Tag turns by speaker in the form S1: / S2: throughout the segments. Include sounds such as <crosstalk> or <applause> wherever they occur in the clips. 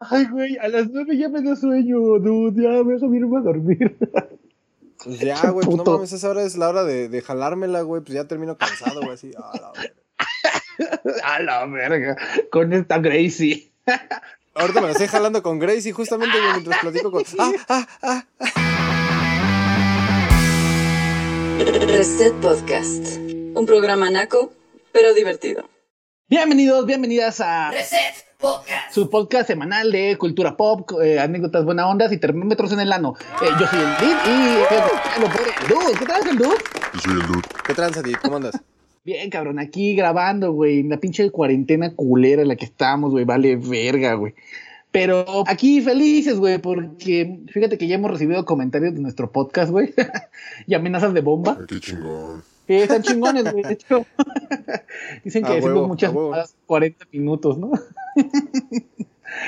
S1: Ay, güey, a las nueve ya me da sueño, dude. Ya me dejo irme a dormir. <laughs>
S2: Pues ya, güey, pues no mames, esa hora es la hora de, de jalármela, güey. Pues ya termino cansado, güey, así. A la verga. <laughs>
S1: a la verga. Con esta Gracie. <laughs>
S2: Ahorita me la estoy jalando con Gracie, justamente güey, mientras platico con. ¡Ah, ah, ah!
S3: Reset Podcast. Un programa naco, pero divertido.
S1: Bienvenidos, bienvenidas a
S3: Reset Podcast.
S1: su podcast semanal de cultura pop, eh, anécdotas buena ondas y termómetros en el ano. Eh, yo soy el Did y lo por el Dude. ¿Qué tal, el Dude?
S4: Yo soy el dude.
S2: ¿Qué tranza, Dit? ¿Cómo andas? <laughs>
S1: Bien, cabrón, aquí grabando, güey, en la pinche cuarentena culera en la que estamos, güey, vale verga, güey. Pero aquí felices, güey, porque fíjate que ya hemos recibido comentarios de nuestro podcast, güey, <laughs> y amenazas de bomba.
S4: Ay, qué chingón.
S1: Sí, están chingones, güey, de hecho. <laughs> Dicen que
S2: huevo,
S1: muchas más 40 minutos, ¿no? <laughs>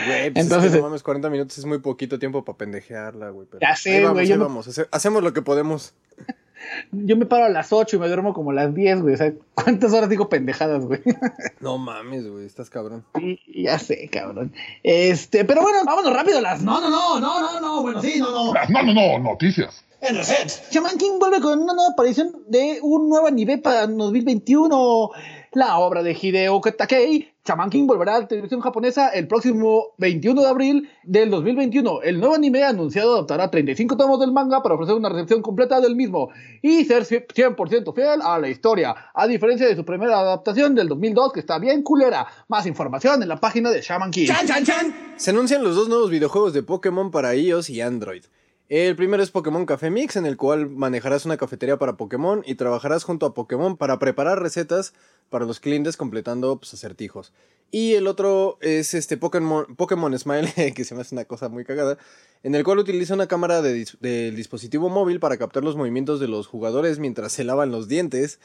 S2: Güey, pues
S1: Entonces,
S2: es que no mames, 40 minutos es muy poquito tiempo para pendejearla, güey. pero
S1: Ya sé,
S2: ahí vamos,
S1: güey, me-
S2: vamos. Hace- Hacemos lo que podemos. <laughs>
S1: Yo me paro a las 8 y me duermo como a las 10, güey. O sea, ¿cuántas horas digo pendejadas, güey?
S2: No mames, güey, estás cabrón.
S1: Sí, ya sé, cabrón. Este, pero bueno, vámonos rápido las. No, no, no, no, no, no. Bueno, sí, no, no.
S4: Las no, no, no, noticias.
S1: En Reset. Shaman King vuelve con una nueva aparición de un nuevo anime para 2021. La obra de Hideo Takei, Shaman King volverá a la televisión japonesa el próximo 21 de abril del 2021. El nuevo anime anunciado adaptará 35 tomos del manga para ofrecer una recepción completa del mismo y ser 100% fiel a la historia, a diferencia de su primera adaptación del 2002 que está bien culera. Más información en la página de Shaman King.
S2: Se anuncian los dos nuevos videojuegos de Pokémon para iOS y Android. El primero es Pokémon Café Mix, en el cual manejarás una cafetería para Pokémon y trabajarás junto a Pokémon para preparar recetas para los clientes completando pues, acertijos. Y el otro es este Pokémon, Pokémon Smile, <laughs> que se me hace una cosa muy cagada, en el cual utiliza una cámara del dispositivo móvil para captar los movimientos de los jugadores mientras se lavan los dientes.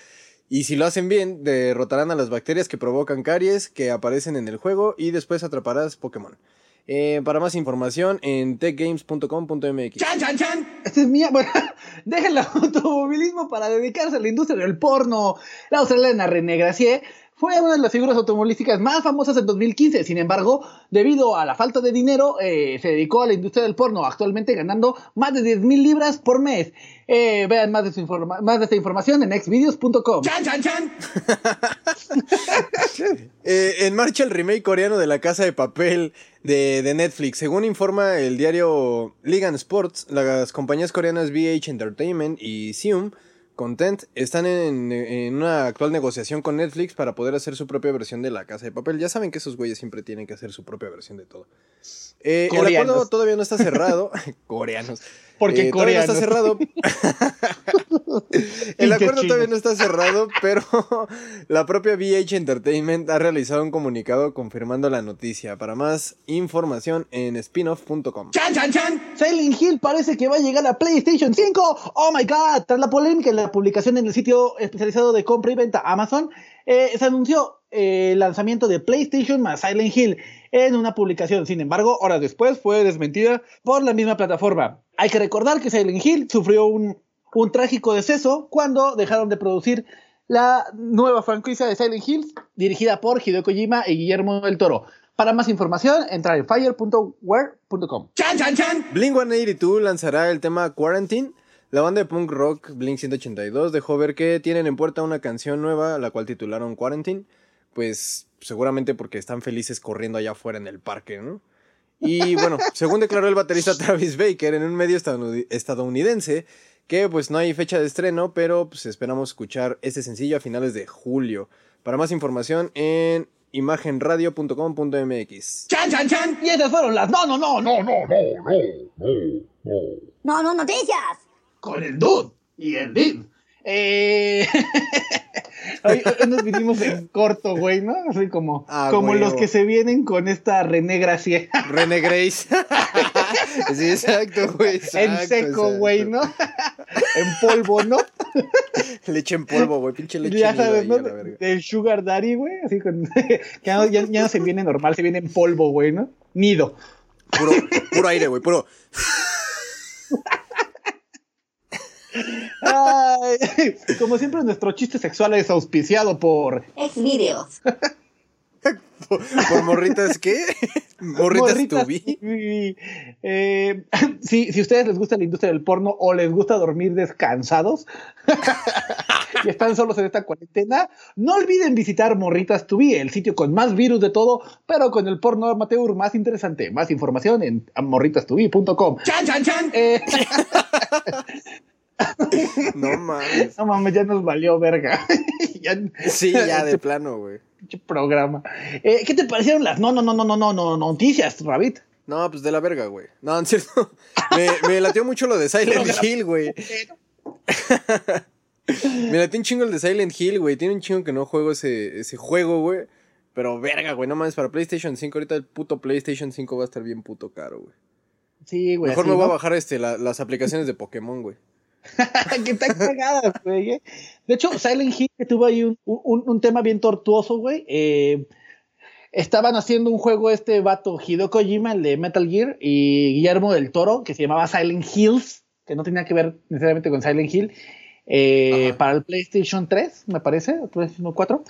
S2: Y si lo hacen bien, derrotarán a las bacterias que provocan caries que aparecen en el juego y después atraparás Pokémon. Eh, para más información en techgames.com.mx.
S1: Esta es mía. Bueno, <laughs> deja el automovilismo para dedicarse a la industria del porno. La australiana René Gracier fue una de las figuras automovilísticas más famosas en 2015. Sin embargo, debido a la falta de dinero, eh, se dedicó a la industria del porno, actualmente ganando más de 10 mil libras por mes. Eh, vean más de, su informa- más de esta información en xvideos.com. <laughs>
S2: Eh, en marcha el remake coreano de La Casa de Papel de, de Netflix. Según informa el diario Ligan Sports, las compañías coreanas VH Entertainment y Sium Content están en, en una actual negociación con Netflix para poder hacer su propia versión de La Casa de Papel. Ya saben que esos güeyes siempre tienen que hacer su propia versión de todo. Eh, el acuerdo todavía no está cerrado. <laughs> coreanos.
S1: Porque
S2: Eh, todavía no está cerrado. <laughs> el acuerdo todavía no está cerrado, pero <laughs> la propia VH Entertainment ha realizado un comunicado confirmando la noticia. Para más información en spinoff.com.
S1: Silent Hill parece que va a llegar a PlayStation 5. Oh my god. Tras la polémica en la publicación en el sitio especializado de compra y venta Amazon, eh, se anunció eh, el lanzamiento de PlayStation más Silent Hill en una publicación. Sin embargo, horas después fue desmentida por la misma plataforma. Hay que recordar que Silent Hill sufrió un, un trágico deceso cuando dejaron de producir la nueva franquicia de Silent Hill dirigida por Hideo Kojima y Guillermo del Toro. Para más información, entrar en fire.ware.com.
S2: Blink 182 lanzará el tema Quarantine. La banda de punk rock Blink 182 dejó ver que tienen en puerta una canción nueva, la cual titularon Quarantine. Pues seguramente porque están felices corriendo allá afuera en el parque, ¿no? Y bueno, según declaró el baterista <laughs> Travis Baker en un medio estadounid- estadounidense, que pues no hay fecha de estreno, pero pues esperamos escuchar este sencillo a finales de julio. Para más información en imagenradio.com.mx.
S1: Y esas fueron las no, no, no, no,
S4: No, no, no, no, no, no.
S5: No, no, noticias.
S1: con el dude y el did. Eh... <laughs> hoy, hoy nos vinimos en corto, güey, ¿no? Así como,
S2: Ah,
S1: como los que se vienen con esta René Gracie <laughs>
S2: René Grace. <laughs> sí, exacto, güey.
S1: en
S2: exacto,
S1: seco,
S2: exacto.
S1: güey, ¿no? en polvo, ¿no?
S2: Leche en polvo, güey. Pinche leche
S1: ya sabes, ¿no? El Sugar Daddy, güey, así con. que ya, no- ya- ya no se viene normal, se viene en polvo, güey, ¿no? Nido.
S2: Puro, puro aire, güey. Puro.
S1: Ay, como siempre, nuestro chiste sexual es auspiciado por.
S5: Xvideos.
S2: ¿Por, por morritas qué? ¿Morritas,
S1: Morritas
S2: tubí.
S1: Eh, si, si a ustedes les gusta la industria del porno o les gusta dormir descansados <laughs> y están solos en esta cuarentena, no olviden visitar Morritas Tubi, el sitio con más virus de todo, pero con el porno amateur más interesante. Más información en morritastubi.com. ¡Chan, chan, chan! Eh, <laughs> <laughs>
S2: No mames.
S1: no mames, ya nos valió verga. <laughs> ya,
S2: Sí, ya <laughs> de plano, güey.
S1: programa. Eh, ¿Qué te parecieron las no, no, no, no, no, no, no, noticias, Rabbit?
S2: No, pues de la verga, güey. No, en cierto. Me, me latió mucho lo de Silent Hill, güey. Me latió un chingo el de Silent Hill, güey. Tiene un chingo que no juego ese, ese juego, güey. Pero verga, güey. No mames, para PlayStation 5. Ahorita el puto PlayStation 5 va a estar bien puto caro, güey.
S1: Sí, güey.
S2: Mejor
S1: así,
S2: me voy a bajar este, la- las aplicaciones de Pokémon, güey. <laughs>
S1: que están cagadas, güey. eh. De hecho, Silent Hill que tuvo ahí un, un- un tema bien tortuoso, güey. Eh, estaban haciendo un juego este vato Hideo Kojima, el de Metal Gear, y Guillermo del Toro, que se llamaba Silent Hills, que no tenía que ver necesariamente con Silent Hill, eh, para el PlayStation 3, me parece, o PlayStation 4.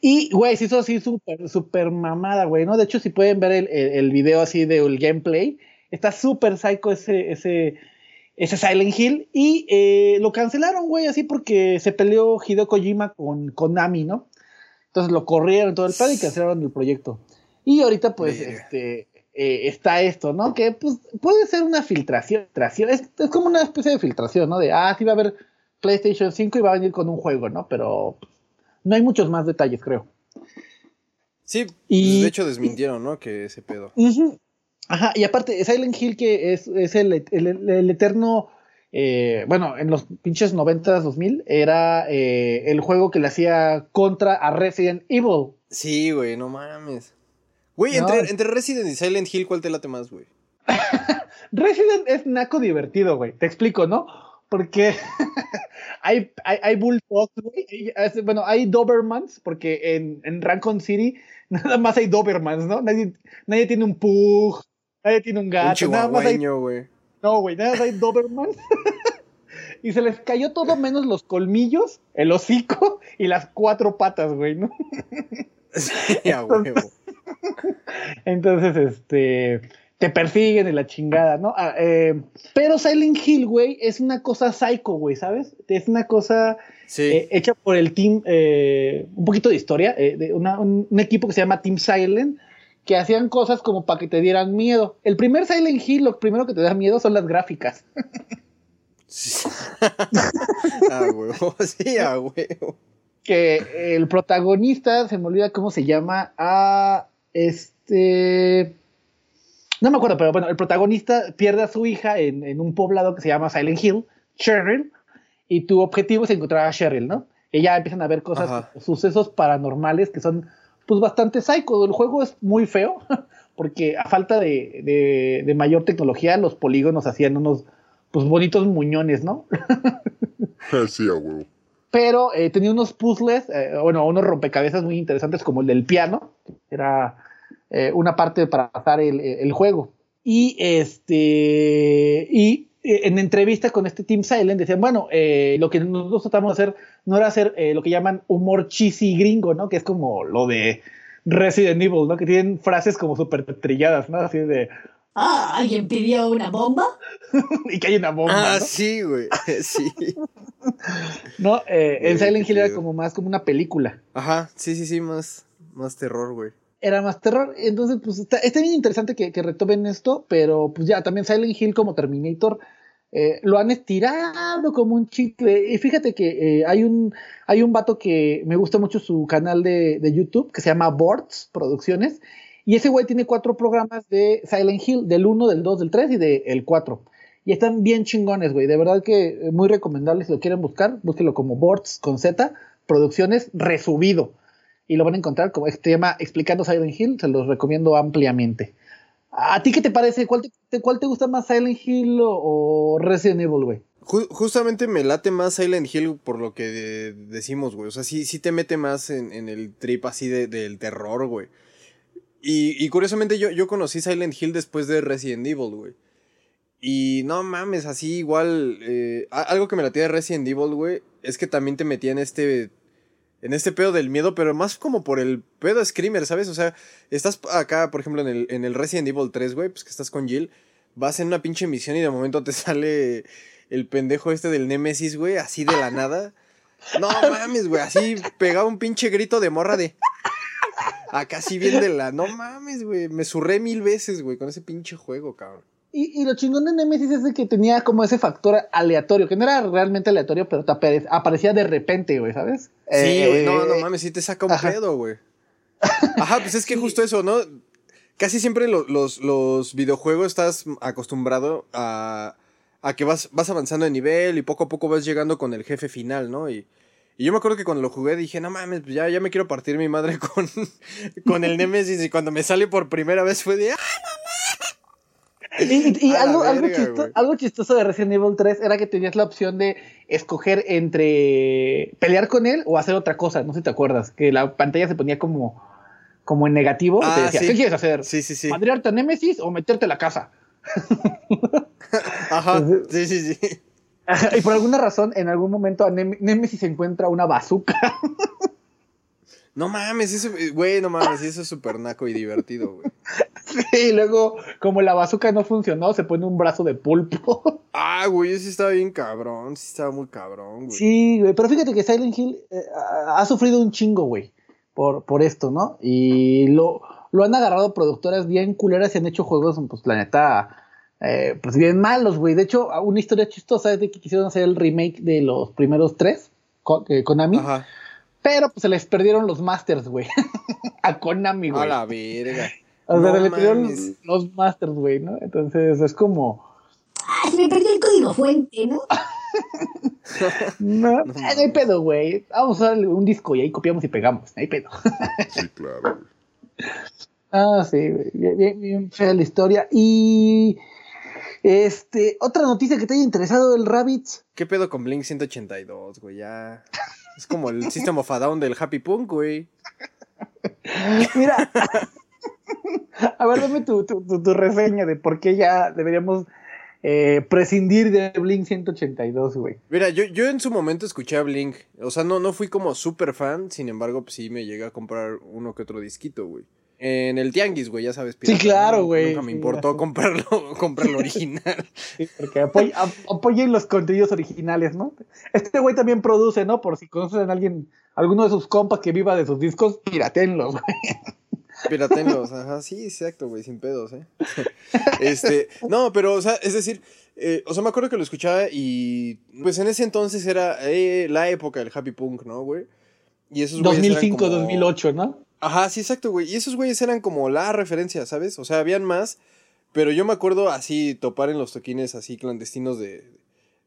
S1: Y, güey, se hizo así súper, súper mamada, güey, ¿no? De hecho, si pueden ver el, el, el video así del gameplay, está súper psycho ese, ese, ese Silent Hill y eh, lo cancelaron, güey, así porque se peleó Hideo Kojima con Konami, ¿no? Entonces lo corrieron todo el pedo y cancelaron el proyecto. Y ahorita, pues, este, eh, está esto, ¿no? Que pues puede ser una filtración. Es, es como una especie de filtración, ¿no? De, ah, sí va a haber PlayStation 5 y va a venir con un juego, ¿no? Pero pues, no hay muchos más detalles, creo.
S2: Sí,
S1: Y-
S2: de hecho desmintieron, ¿no? Que ese pedo.
S1: Ajá, y aparte, Silent Hill, que es, es el, el- el eterno. eh, bueno, en los pinches 90s, 2000, era eh, el juego que le hacía contra a Resident Evil.
S2: Sí, güey, no mames. Güey,
S1: No,
S2: entre, entre Resident y Silent Hill, ¿cuál te late más, güey? <laughs>
S1: Resident es naco divertido, güey. Te explico, ¿no? Porque <laughs> hay, hay, hay Bulldogs, güey. Bueno, hay Dobermans, porque en, en Rancon City <laughs> nada más hay Dobermans, ¿no? Nadie, nadie tiene un Pug, nadie tiene un
S2: Un
S1: gato, nada más hay
S2: güey.
S1: No, güey, nada más hay Dobermans. <laughs> y se les cayó todo menos los colmillos, el hocico y las cuatro patas, güey, ¿no?
S2: Sí, huevo.
S1: Entonces, este, te persiguen en la chingada, ¿no? Ah, eh, pero Silent Hill, güey, es una cosa psycho, güey, ¿sabes? Es una cosa
S2: Sí.
S1: eh, hecha por el team, eh, un poquito de historia, eh, de una- un, un equipo que se llama Team Silent, que hacían cosas como para que te dieran miedo. El primer Silent Hill, lo primero que te da miedo son las gráficas. <laughs>
S2: Sí. <laughs> a huevo, <laughs> sí, a huevo.
S1: que el protagonista, se me olvida cómo se llama, a este... No me acuerdo, pero bueno, el protagonista pierde a su hija en, en un poblado que se llama Silent Hill, Cheryl, y tu objetivo es encontrar a Cheryl, ¿no? Y ya empiezan a ver cosas,
S2: Ajá.
S1: sucesos paranormales que son pues bastante psycho. El juego es muy feo, <laughs> porque a falta de, de- de mayor tecnología, los polígonos hacían unos pues bonitos muñones, ¿no? <laughs>
S4: sí,
S1: pero eh, tenía unos puzzles, eh, bueno, unos rompecabezas muy interesantes como el del piano, que era eh, una parte para pasar el, el juego. Y este, y en entrevista con este Team Silent decían, bueno, eh, lo que nosotros tratamos de hacer no era hacer eh, lo que llaman humor cheesy gringo, ¿no? Que es como lo de Resident Evil, ¿no? Que tienen frases como súper trilladas, ¿no? Así de,
S5: Ah, ¿alguien pidió una bomba? <laughs>
S1: y que hay una bomba,
S2: Ah,
S1: ¿no?
S2: sí, güey. <laughs> Sí.
S1: ¿No? Eh, en Silent Hill era como más como una película.
S2: Ajá, sí, sí, sí, más, más terror, güey.
S1: Era más terror. Entonces, pues está, bien interesante que, retomen esto, pero pues ya, también Silent Hill como Terminator eh, lo han estirado como un chicle. Y fíjate que eh, hay, un, hay un vato que me gusta mucho su canal de, de YouTube que se llama Boards Producciones. Y ese güey tiene cuatro programas de Silent Hill, del 1, del 2, del 3 y del 4. Y están bien chingones, güey. De verdad que eh, muy recomendable si lo quieren buscar. Búsquelo como Boards con Z, Producciones resubido y lo van a encontrar como este llama Explicando Silent Hill, se los recomiendo ampliamente. ¿A ti qué te parece? ¿Cuál te, cuál te gusta más, Silent Hill o, Resident Evil, güey?
S2: Ju- justamente me late más Silent Hill por lo que de- decimos, güey. O sea, sí, sí te mete más en, en el trip así de- del terror, güey. Y, y curiosamente yo, yo conocí Silent Hill después de Resident Evil, güey. Y no mames, así igual. eh, algo que me latía de Resident Evil, güey, es que también te metía en este. En este pedo del miedo, pero más como por el pedo Screamer, ¿sabes? O sea, estás acá, por ejemplo, en el, en el Resident Evil 3, güey, pues que estás con Jill, vas en una pinche misión y de momento te <laughs> sale el pendejo este del Nemesis, güey, así de la nada. No mames, güey, así pegaba un pinche grito de morra de... Acá sí bien de la... No mames, güey, me surré mil veces, güey, con ese pinche juego, cabrón.
S1: Y, y lo chingón de Nemesis es de que tenía como ese factor aleatorio, que no era realmente aleatorio, pero te apare- aparecía de repente, güey, ¿sabes?
S2: Sí,
S1: Eh,
S2: güey, no, no mames, sí te saca un
S1: ajá.
S2: pedo, güey. <laughs> Ajá, pues es que justo eso, ¿no? Casi siempre lo- los, los videojuegos estás acostumbrado a, a que vas, vas avanzando de nivel y poco a poco vas llegando con el jefe final, ¿no? Y, y yo me acuerdo que cuando lo jugué dije, no mames, pues ya, ya me quiero partir mi madre con, <laughs> con el Nemesis y cuando me sale por primera vez fue de, ¡ah!
S1: Y, y- <laughs> algo, algo,
S2: verga,
S1: chistoso de Resident Evil 3 era que tenías la opción de escoger entre pelear con él o hacer otra cosa. No sé si te acuerdas, que la pantalla se ponía como, como en negativo. y te
S2: Ah,
S1: decía,
S2: sí.
S1: ¿qué quieres hacer?
S2: Sí, sí, sí.
S1: ¿Madrearte a Nemesis o meterte a la casa? <laughs>
S2: Ajá, sí, sí, sí. <laughs>
S1: y por alguna razón, en algún momento a Nem- Nemesis encuentra una bazooka.
S2: No mames, eso, güey, no mames, eso es súper naco y divertido, güey. <laughs>
S1: y luego, como la bazooka no funcionó, se pone un brazo de pulpo. <laughs>
S2: Ah, güey, ese estaba bien cabrón, sí estaba muy cabrón, güey.
S1: Sí, güey, pero fíjate que Silent Hill eh, ha ha sufrido un chingo, güey, por, por esto, ¿no? Y lo, lo han agarrado productoras bien culeras y han hecho juegos, pues la neta, eh, pues bien malos, güey. De hecho, una historia chistosa es de que quisieron hacer el remake de los primeros tres, con, eh, Konami,
S2: Ajá.
S1: Pero pues se les perdieron los masters, güey, <laughs> a Konami,
S2: A
S1: güey.
S2: la verga. <laughs>
S1: O sea,
S2: No
S1: se le perdieron los masters, güey, ¿no? Entonces es como...
S5: Ah, se me perdió el código fuente, ¿no?
S1: No, <laughs> no hay pedo, güey. Vamos a usar un disco y ahí copiamos y pegamos. No hay pedo.
S4: Sí, claro, güey.
S1: Ah, sí, güey, bien, bien, bien fea la historia. Y este, otra noticia que te haya interesado el Rabbits.
S2: ¿Qué pedo con Blink 182, güey? Ya. Es como el System of a Down del Happy Punk, güey.
S1: Mira, a ver, dame tu, tu, tu- tu reseña de por qué ya deberíamos eh, prescindir de Blink 182, güey.
S2: Mira, yo, yo en su momento escuché a Blink. O sea, no, no fui como súper fan. Sin embargo, pues sí me llegué a comprar uno que otro disquito, güey. En el Tianguis, güey, ya sabes. pirata,
S1: claro,
S2: ¿no?
S1: güey,
S2: Nunca me
S1: sí,
S2: importó comprarlo, <laughs> comprarlo original.
S1: Sí, porque apoy- ap- apoyen los contenidos originales, ¿no? Este güey también produce, ¿no? Por si conocen a alguien, alguno de sus compas que viva de sus discos, piratenlos, güey.
S2: Piratenlos, ajá, sí, exacto, güey, sin pedos, ¿eh? <laughs> Este, no, pero, o sea, es decir, eh, o sea, me acuerdo que lo escuchaba y, pues en ese entonces era eh, la época del happy punk, ¿no, güey? Y esos güeyes eran
S1: 2005,
S2: como-
S1: 2008, ¿no?
S2: Ajá, sí, exacto, güey. Y esos güeyes eran como la referencia, ¿sabes? O sea, habían más, pero yo me acuerdo así topar en los toquines así clandestinos de,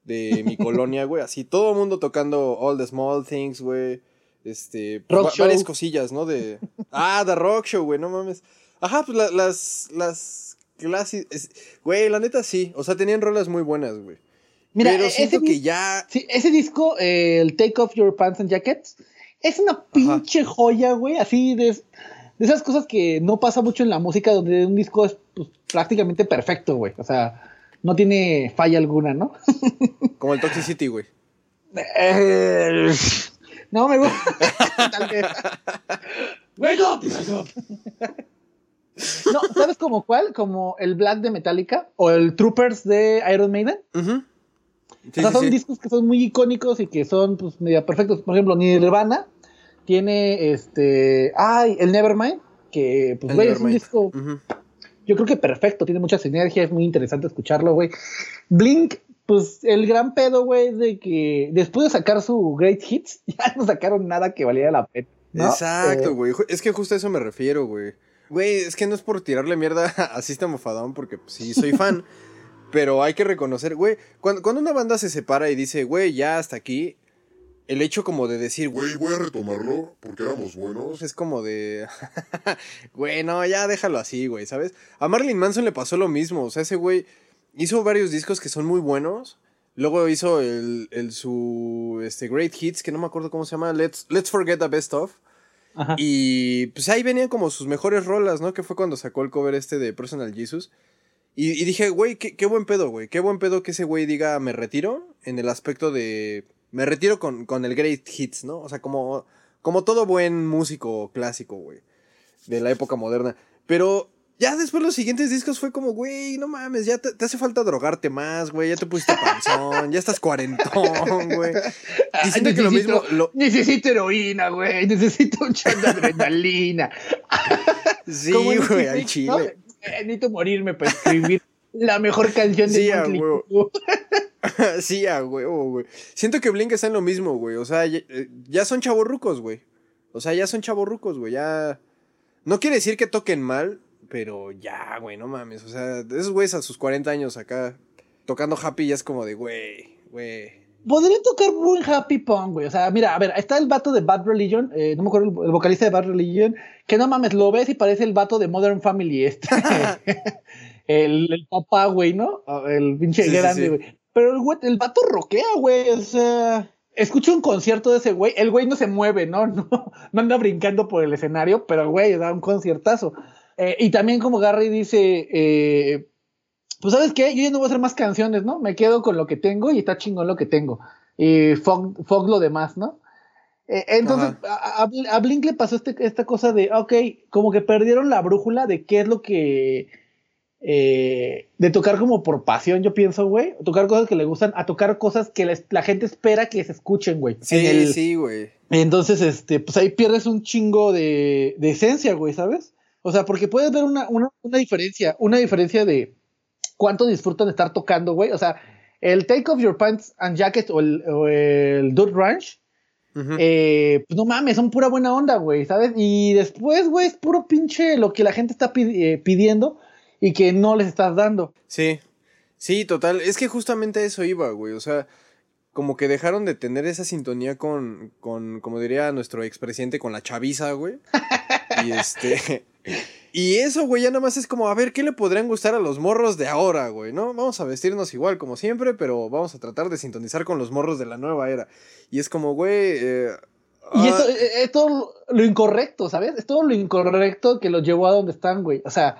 S2: de mi <laughs> colonia, güey. Así todo el mundo tocando All the Small Things, güey. Este,
S1: Rock Show.
S2: varias cosillas, ¿no? De, <laughs> ah, The Rock Show, güey, no mames. Ajá, pues la- las, las clases, es- güey, la neta sí. O sea, tenían rolas muy buenas, güey.
S1: Mira,
S2: pero
S1: e-
S2: siento
S1: ese,
S2: que ya...
S1: sí, ese disco, eh, el Take Off Your Pants and Jackets, es una pinche joya, güey, así de, de esas cosas que no pasa mucho en la música, donde un disco es pues, prácticamente perfecto, güey. O sea, no tiene falla alguna, ¿no? <laughs>
S2: Como el Toxicity, güey.
S1: Eh, no me gusta. <laughs> Tal vez. Wake up, wake up. No, ¿sabes como cuál? Como el Black de Metallica o el Troopers de Iron Maiden.
S2: Ujú. Sí,
S1: o sea,
S2: sí,
S1: son
S2: sí.
S1: discos que son muy icónicos y que son pues media perfectos. Por ejemplo, Nirvana tiene este, ay, el Nevermind, que pues güey, es un disco yo creo que perfecto, tiene mucha sinergia, es muy interesante escucharlo, güey. Blink, pues el gran pedo, güey, es de que después de sacar su Great Hits, <laughs> ya no sacaron nada que valiera la pena. ¿no?
S2: Exacto,
S1: Eh,
S2: güey. Es que justo a eso me refiero, güey. Güey, es que no es por tirarle mierda <laughs> a System of a Down, porque pues, sí, soy fan. <laughs> pero hay que reconocer, güey, cuando, cuando una banda se separa y dice, güey, ya hasta aquí, el hecho como de decir, güey,
S4: voy a retomarlo porque éramos buenos.
S2: es como de, <laughs> güey, no, ya déjalo así, güey, ¿sabes? A Marilyn Manson le pasó lo mismo, o sea, ese güey hizo varios discos que son muy buenos. Luego hizo el, el su este Great Hits, que no me acuerdo cómo se llama, Let's, Let's Forget the Best of.
S1: Ajá.
S2: Y pues ahí venían como sus mejores rolas, ¿no? Que fue cuando sacó el cover este de Personal Jesus. Y, y dije, güey, qué, qué buen pedo, güey. Qué buen pedo que ese güey diga, me retiro. En el aspecto de. Me retiro con, con el Great Hits, ¿no? O sea, como, como todo buen músico clásico, güey, de la época moderna. Pero ya después los siguientes discos fue como, güey, no mames, ya te, te hace falta drogarte más, güey, ya te pusiste panzón, ya estás cuarentón, güey. <laughs> Y siento que lo mismo, lo-
S1: Necesito heroína, güey. Necesito un shot de adrenalina. <laughs>
S2: sí, güey, al chile.
S1: ¿no? Eh, Necesito morirme para escribir la mejor canción de
S2: Sí, a
S1: Motley
S2: huevo. <laughs> Sí, a huevo, güey. Siento que Blink está en lo mismo, güey. O sea, ya, eh, ya son chavorrucos, güey. O sea, ya son chavorrucos, güey. Ya. No quiere decir que toquen mal, pero ya, güey, no mames. O sea, esos güeyes a sus 40 años acá tocando happy ya es como de, güey, güey.
S1: Podrían tocar buen happy punk, güey. O sea, mira, a ver, está el vato de Bad Religion, eh, no me acuerdo, el, el vocalista de Bad Religion, que no mames, lo ves y parece el vato de Modern Family, este. <laughs> el, el papá, güey, ¿no? El pinche
S2: Sí, sí,
S1: grande,
S2: sí.
S1: güey. Pero el, güey, el vato roquea, güey. O sea, escucho un concierto de ese güey. El güey no se mueve, ¿no? <laughs> No, no anda brincando por el escenario, pero güey, da un conciertazo. Eh, y también como Gary dice, eh, pues sabes qué, yo ya no voy a hacer más canciones, ¿no? Me quedo con lo que tengo y está chingón lo que tengo. Y fuck, fuck lo demás, ¿no? Eh, entonces, a, a- a Blink le pasó este- esta cosa de, ok, como que perdieron la brújula de qué es lo que... eh, de tocar como por pasión, yo pienso, güey. Tocar cosas que le gustan, a tocar cosas que les- la gente espera que se escuchen, güey.
S2: Sí,
S1: el-
S2: sí, güey.
S1: entonces, este, pues ahí pierdes un chingo de, de esencia, güey, ¿sabes? O sea, porque puedes ver una, una, una diferencia, una diferencia de cuánto disfrutan de estar tocando, güey. O sea, el Take Off Your Pants and Jacket o el, o el Dude Ranch, eh, pues no mames, son pura buena onda, güey, ¿sabes? Y después, güey, es puro pinche lo que la gente está eh, pidiendo y que no les estás dando.
S2: Sí, sí, total. Es que justamente eso iba, güey. O sea, como que dejaron de tener esa sintonía con, con como diría nuestro expresidente, con la chaviza, güey. <laughs> Y este... Y eso, güey, ya nada más es como, a ver, ¿qué le podrían gustar a los morros de ahora, güey? ¿No? Vamos a vestirnos igual como siempre, pero vamos a tratar de sintonizar con los morros de la nueva era. Y es como, güey... eh,
S1: Y
S2: ah,
S1: esto, eh, es todo lo incorrecto, ¿sabes? Es todo lo incorrecto que los llevó a donde están, güey. O sea,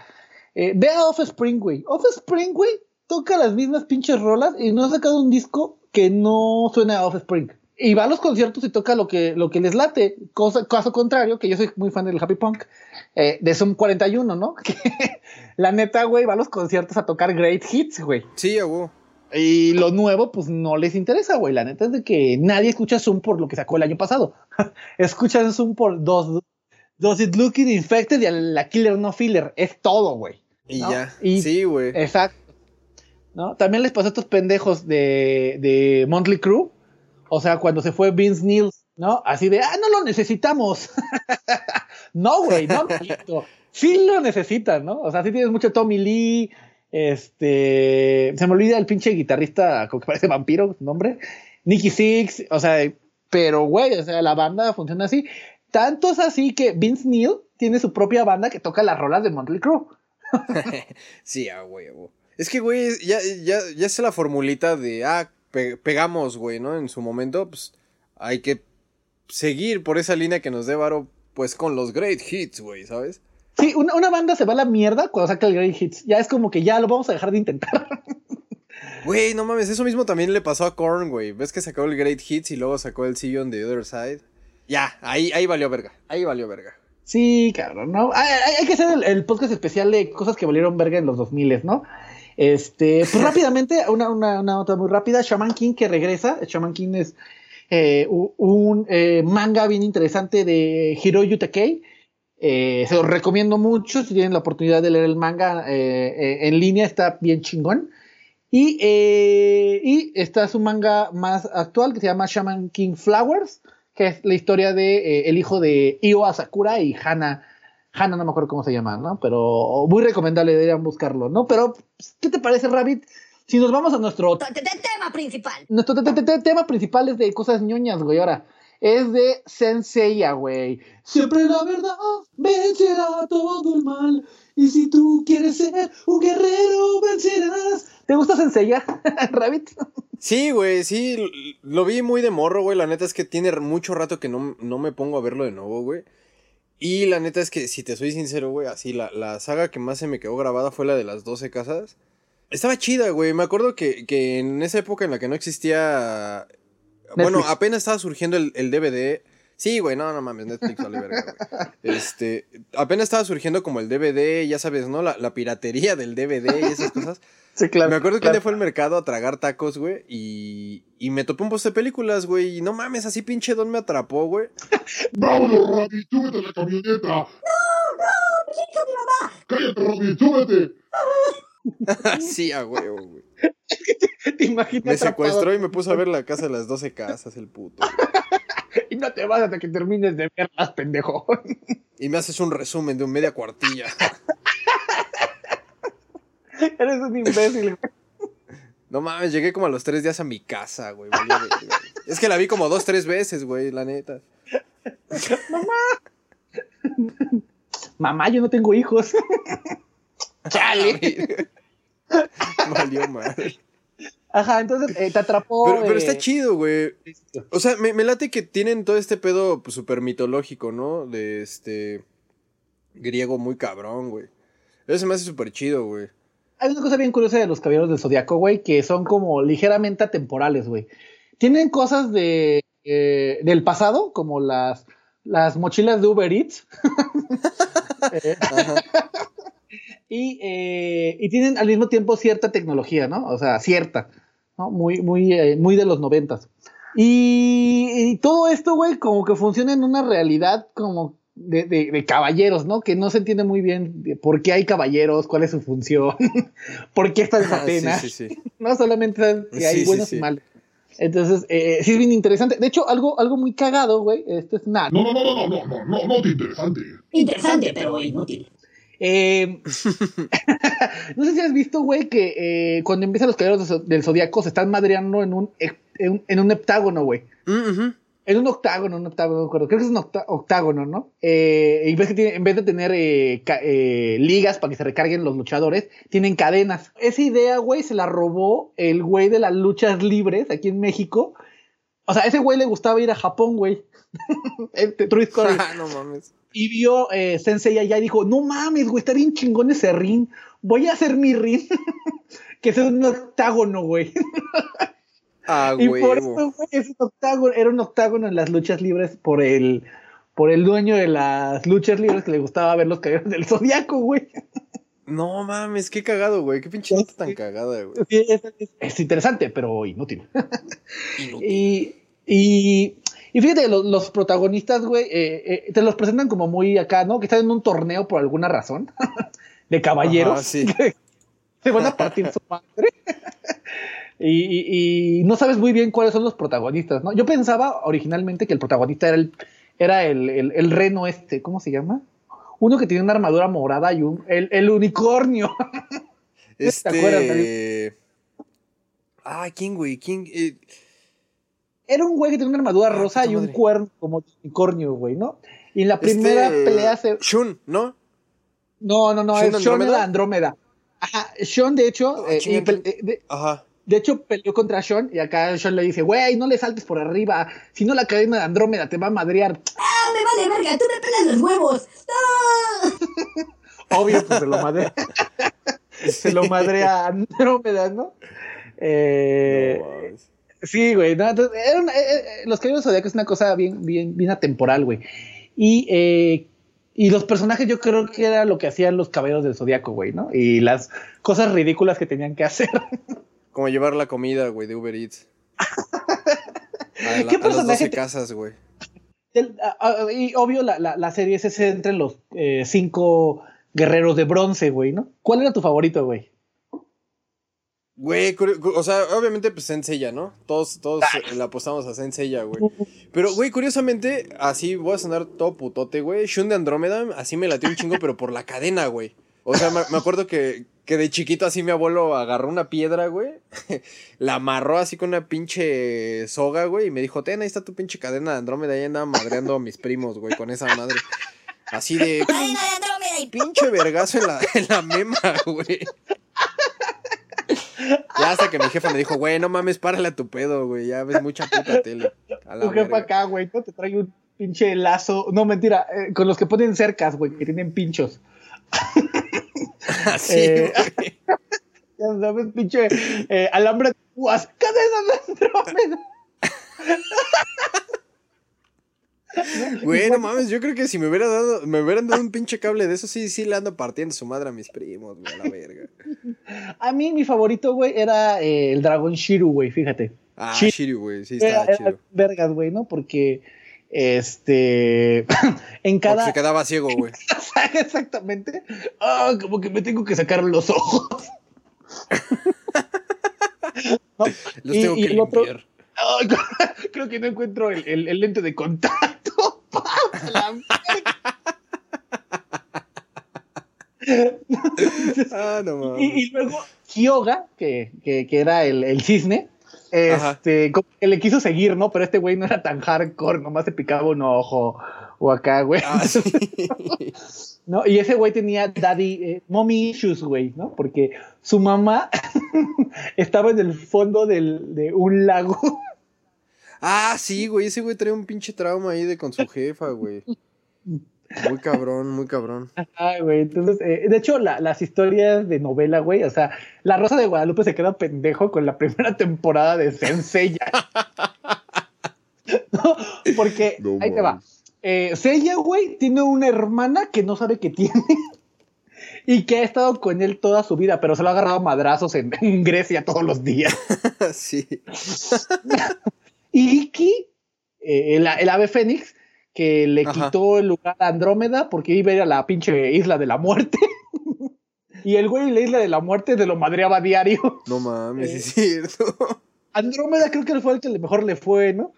S1: eh, ve a Offspring, güey. Offspring, güey, toca las mismas pinches rolas y no ha sacado un disco que no suene a Offspring. Y va a los conciertos y toca lo que, lo que les late. Cosa, caso contrario, que yo soy muy fan del Happy Punk, eh, de Zoom 41, ¿no? <laughs> Que la neta, güey, va a los conciertos a tocar great hits, güey.
S2: Sí, huevo.
S1: Y lo nuevo, pues no les interesa, güey. La neta es de que nadie escucha Zoom por lo que sacó el año pasado. <laughs> Escuchan Zoom por dos, Does It Looking Infected y a la Killer No Filler. Es todo, güey.
S2: Y
S1: ¿no?
S2: ya.
S1: Y-
S2: Sí, güey.
S1: Exacto. ¿No? También les pasó a estos pendejos de, de Monthly Crew. O sea, cuando se fue Vince Neil, ¿no? Así de, ah, no lo necesitamos. <laughs> no, güey, no, amiguito. Sí lo necesitan, ¿no? O sea, sí tienes mucho Tommy Lee. Este. Se me olvida el pinche guitarrista, como que parece vampiro, nombre. Nicky Six. O sea, pero, güey, o sea, la banda funciona así. Tanto es así que Vince Neil tiene su propia banda que toca las rolas de Monthly Crew. <laughs>
S2: Sí, a huevo. Es que, güey, ya, ya, ya es la formulita de, ah, pe- pegamos, güey, ¿no? En su momento, pues, hay que seguir por esa línea que nos dé varo, pues, con los great hits, güey, ¿sabes?
S1: Sí, una, una banda se va a la mierda cuando saca el Great Hits. Ya es como que ya lo vamos a dejar de intentar. <laughs>
S2: Güey, no mames, eso mismo también le pasó a Korn, güey. ¿Ves que sacó el great hits y luego sacó el See You on the Other Side? Ya, ahí, ahí valió verga, ahí valió verga.
S1: Sí, cabrón, ¿no? Hay, hay- hay que hacer el, el podcast especial de cosas que valieron verga en los 2000, ¿no? Este, pues <laughs> rápidamente, una, una, una nota muy rápida. Shaman King que regresa. Shaman King es eh, un eh, manga bien interesante de Hiroyu Takei. Eh, se los recomiendo mucho si tienen la oportunidad de leer el manga eh, en línea, está bien chingón. Y, y está su manga más actual que se llama Shaman King Flowers, que es la historia de el hijo de Io Asakura y Hana. Hana no me acuerdo cómo se llama, ¿no? Pero muy recomendable, deberían buscarlo, ¿no? Pero, ¿qué te parece, Rabbit? Si nos vamos a nuestro
S5: Te- te- Tema principal.
S1: nuestro te- te- te- tema principal es de cosas ñoñas, güey. Ahora, es de Senseiya, güey. Siempre la verdad vencerá todo el mal. Y si tú quieres ser un guerrero, vencerás. ¿Te gusta Senseiya, <laughs> Rabbit?
S2: Sí, güey, sí, lo vi muy de morro, güey. La neta es que tiene mucho rato que no, no me pongo a verlo de nuevo, güey. Y la neta es que, si te soy sincero, güey, así, la, la saga que más se me quedó grabada fue la de las 12 casas. Estaba chida, güey. Me acuerdo que, que en esa época en la que no existía... Bueno, apenas estaba surgiendo el, el DVD. Sí, güey, no, no mames, Netflix vale verga, güey. Este, apenas estaba surgiendo como el DVD, ya sabes, ¿no? La, la piratería del DVD y esas cosas. <laughs>
S1: Sí, claro.
S2: me acuerdo que
S1: claro.
S2: día fue al mercado a tragar tacos, güey, y, y me topé un post de películas, güey, y no mames, así pinche don me atrapó, güey. <laughs>
S4: ¡Vámonos, Robin! ¡Súbete a la camioneta! ¡No, no! ¡Cállate, Robin! ¡Súbete! <laughs>
S2: Así a huevo, güey.
S1: Te imaginas
S2: Me
S1: atrapado
S2: secuestró y me puso a ver la casa de las 12 casas, el puto.
S1: Y no te vas hasta que termines de verlas, pendejo.
S2: Y me haces un resumen de un media cuartilla. <laughs>
S1: Eres un imbécil, güey.
S2: No mames, llegué como a los tres días a mi casa, güey. Es que la vi como dos, tres veces, güey, la neta.
S1: Mamá, yo no tengo hijos. <laughs> Chale.
S2: Valió mal.
S1: Ajá, entonces eh, te atrapó.
S2: Pero, pero
S1: eh,
S2: está chido, güey. O sea, me, me late que tienen todo este pedo pues, súper mitológico, ¿no? De este. griego muy cabrón, güey. Eso se me hace súper chido, güey.
S1: Hay una cosa bien curiosa de los caballeros del zodiaco, güey, que son como ligeramente atemporales, güey. Tienen cosas de eh, del pasado, como las, las mochilas de Uber Eats. <laughs> Eh, y, eh, y tienen al mismo tiempo cierta tecnología, ¿no? O sea, cierta, ¿no? Muy, muy, eh, muy de los noventas. Y, y todo esto, güey, como que funciona en una realidad como de, de- de caballeros, ¿no? Que no se entiende muy bien de por qué hay caballeros, cuál es su función, por qué están
S2: Ah, sí,
S1: Atenas.
S2: sí, sí.
S1: No solamente saben que hay buenos
S2: sí.
S1: y malos. Entonces, eh, sí es bien interesante. De hecho, algo, algo muy cagado, güey. Esto es nada.
S4: No, no, no, no, no, no, no, no te interesante.
S5: Interesante, pero inútil.
S1: Eh, <laughs> <laughs> no sé si has visto, güey, que eh, cuando empiezan los caballeros del zo- del zodiaco se están madreando en un, en, en un heptágono, güey.
S2: Mm.
S1: En un octágono, un octágono, no me acuerdo. Creo que es un octágono, ¿no? Eh, y ves que tiene- en vez de tener eh, ligas para que se recarguen los luchadores, tienen cadenas. Esa idea, güey, se la robó el güey de las luchas libres aquí en México. O sea, a ese güey le gustaba ir a Japón, güey. <laughs> Este. <laughs>
S2: Ah, no mames.
S1: y vio eh, Sensei allá y dijo, no mames, güey, está bien chingón ese ring. Voy a hacer mi ring. <laughs> que es un octágono, güey.
S2: Ah,
S1: y por eso, güey, es un octágono, era un octágono en las luchas libres por el, por el dueño de las luchas libres que le gustaba ver los caballeros del zodiaco, güey.
S2: No mames, qué cagado, güey. Qué pinche nota tan cagada, güey.
S1: Sí, es, es- es interesante, pero inútil.
S2: Inútil.
S1: Y, y, y fíjate, los, los protagonistas, güey, eh, eh, te los presentan como muy acá, ¿no? Que están en un torneo por alguna razón <laughs> de caballeros.
S2: Ajá, sí. <laughs>
S1: Se van a partir su madre. <laughs> Y, y- y no sabes muy bien cuáles son los protagonistas, ¿no? Yo pensaba originalmente que el protagonista era el, era el, el- el reno este, ¿cómo se llama? Uno que tiene una armadura morada y un, el, el unicornio.
S2: Este.
S1: acuerdas,
S2: Ah, ¿quién, güey? ¿Quién? Eh,
S1: Era un güey que tenía una armadura
S2: Ah,
S1: rosa y un
S2: madre.
S1: cuerno como unicornio, güey, ¿no? Y en la primera
S2: este,
S1: pelea se...
S2: Shun, ¿no?
S1: No, no, no,
S2: ¿Sean
S1: es Sean
S2: Andrómeda?
S1: era Andrómeda. Ajá, Sean, de hecho,
S2: Ah,
S1: eh, y eh, de,
S2: Ajá.
S1: de hecho, peleó contra Sean y acá Sean le dice, güey, no le saltes por arriba, si no la cadena de Andrómeda te va a madrear.
S5: ¡Ah, me vale verga! ¡Tú me pelas los huevos! ¡No! <laughs>
S1: Obvio, pues se lo madrea. <laughs> se lo madrea a Andrómeda, ¿no? Eh,
S2: No.
S1: Sí, güey. no, entonces, era una- eh, eh, los Caballeros Zodíacos es una cosa bien, bien, bien atemporal, güey. Y, eh, y los personajes yo creo que era lo que hacían los Caballeros del Zodíaco, güey, ¿no? Y las cosas ridículas que tenían que hacer. <laughs>
S2: Como llevar la comida, güey, de Uber Eats. <laughs> A, la-
S1: ¿Qué
S2: a las
S1: personaje
S2: 12
S1: te-
S2: casas, güey.
S1: El- y obvio, la, la, la serie se centra en los eh, cinco guerreros de bronce, güey, ¿no? ¿Cuál era tu favorito, güey?
S2: Güey, o sea, obviamente, pues Senseiya, ¿no? Todos, todos eh, le apostamos a Senseiya, güey. Pero, güey, curiosamente, así voy a sonar todo putote, güey. Shun de Andrómeda, así me latió un chingo, pero por la cadena, güey. O sea, me, me acuerdo que, que de chiquito así mi abuelo agarró una piedra, güey. <laughs> la amarró así con una pinche soga, güey. Y me dijo, ten, ahí está tu pinche cadena de Andrómeda. Y andaba madreando a mis primos, güey, con esa madre. Así de
S5: ¡Cadena de Andrómeda! y-
S2: pinche vergazo en la, en la mema, güey. Ya hasta que mi jefa me dijo, güey, no mames, párale a tu pedo, güey. Ya ves mucha puta tele. A
S1: Tu jefa acá, güey, ¿no? Te trae un pinche lazo. No, mentira, eh, con los que ponen cercas, güey, que tienen pinchos. <laughs>
S2: Así,
S1: Eh. <laughs> Ya sabes, pinche eh, alambre de púas. <laughs> ¡Cadena de Andrómeda! <laughs>
S2: Güey, no mames, yo creo que si me hubiera dado, me hubieran dado un pinche cable de eso, sí, sí le ando partiendo su madre a mis primos, güey, a la verga. <laughs>
S1: A mí mi favorito, güey, era eh, el dragón Shiru, güey, fíjate.
S2: Ah.
S1: Shiryu,
S2: güey, sí estaba
S1: era
S2: chido.
S1: vergas, güey, ¿no? Porque, este, <laughs> en
S2: Porque
S1: cada...
S2: se quedaba ciego, güey.
S1: Exactamente. Ah, como que me tengo que sacar los ojos. ¿No?
S2: Los
S1: Y-
S2: tengo
S1: y
S2: que
S1: otro-
S2: limpiar.
S1: Creo que no encuentro el, el- el lente de contacto. La
S2: Ah, no.
S1: Y, y luego Kyoga, que, que, que era el, el cisne, este, como que le quiso seguir, ¿no? Pero este güey no era tan hardcore, nomás se picaba un ojo o acá, güey.
S2: Ah, sí. <laughs>
S1: ¿No? Y ese güey tenía daddy, eh, mommy issues, güey, ¿no? Porque su mamá <laughs> estaba en el fondo del, de un lago.
S2: Ah, sí, güey, ese güey traía un pinche trauma ahí de con su jefa, güey. Muy cabrón, muy cabrón.
S1: Ay, güey, entonces, eh, de hecho, la- las historias de novela, güey, o sea, La Rosa de Guadalupe se queda pendejo con la primera temporada de Senseiya. <laughs> ¿No? Porque,
S4: No
S1: ahí te va. Eh, Seiya, güey, tiene una hermana que no sabe que tiene <laughs> y que ha estado con él toda su vida, pero se lo ha agarrado a madrazos en, en Grecia todos los días. <laughs>
S2: sí.
S1: Y Iki, eh, el, el ave fénix, que le
S2: Ajá.
S1: quitó el lugar a Andrómeda porque iba a ir a la pinche isla de la muerte. <laughs> y el güey en la isla de la muerte se lo madreaba a diario.
S2: No mames,
S1: Eh.
S2: es cierto.
S1: Andrómeda creo que fue el que mejor le fue, ¿no?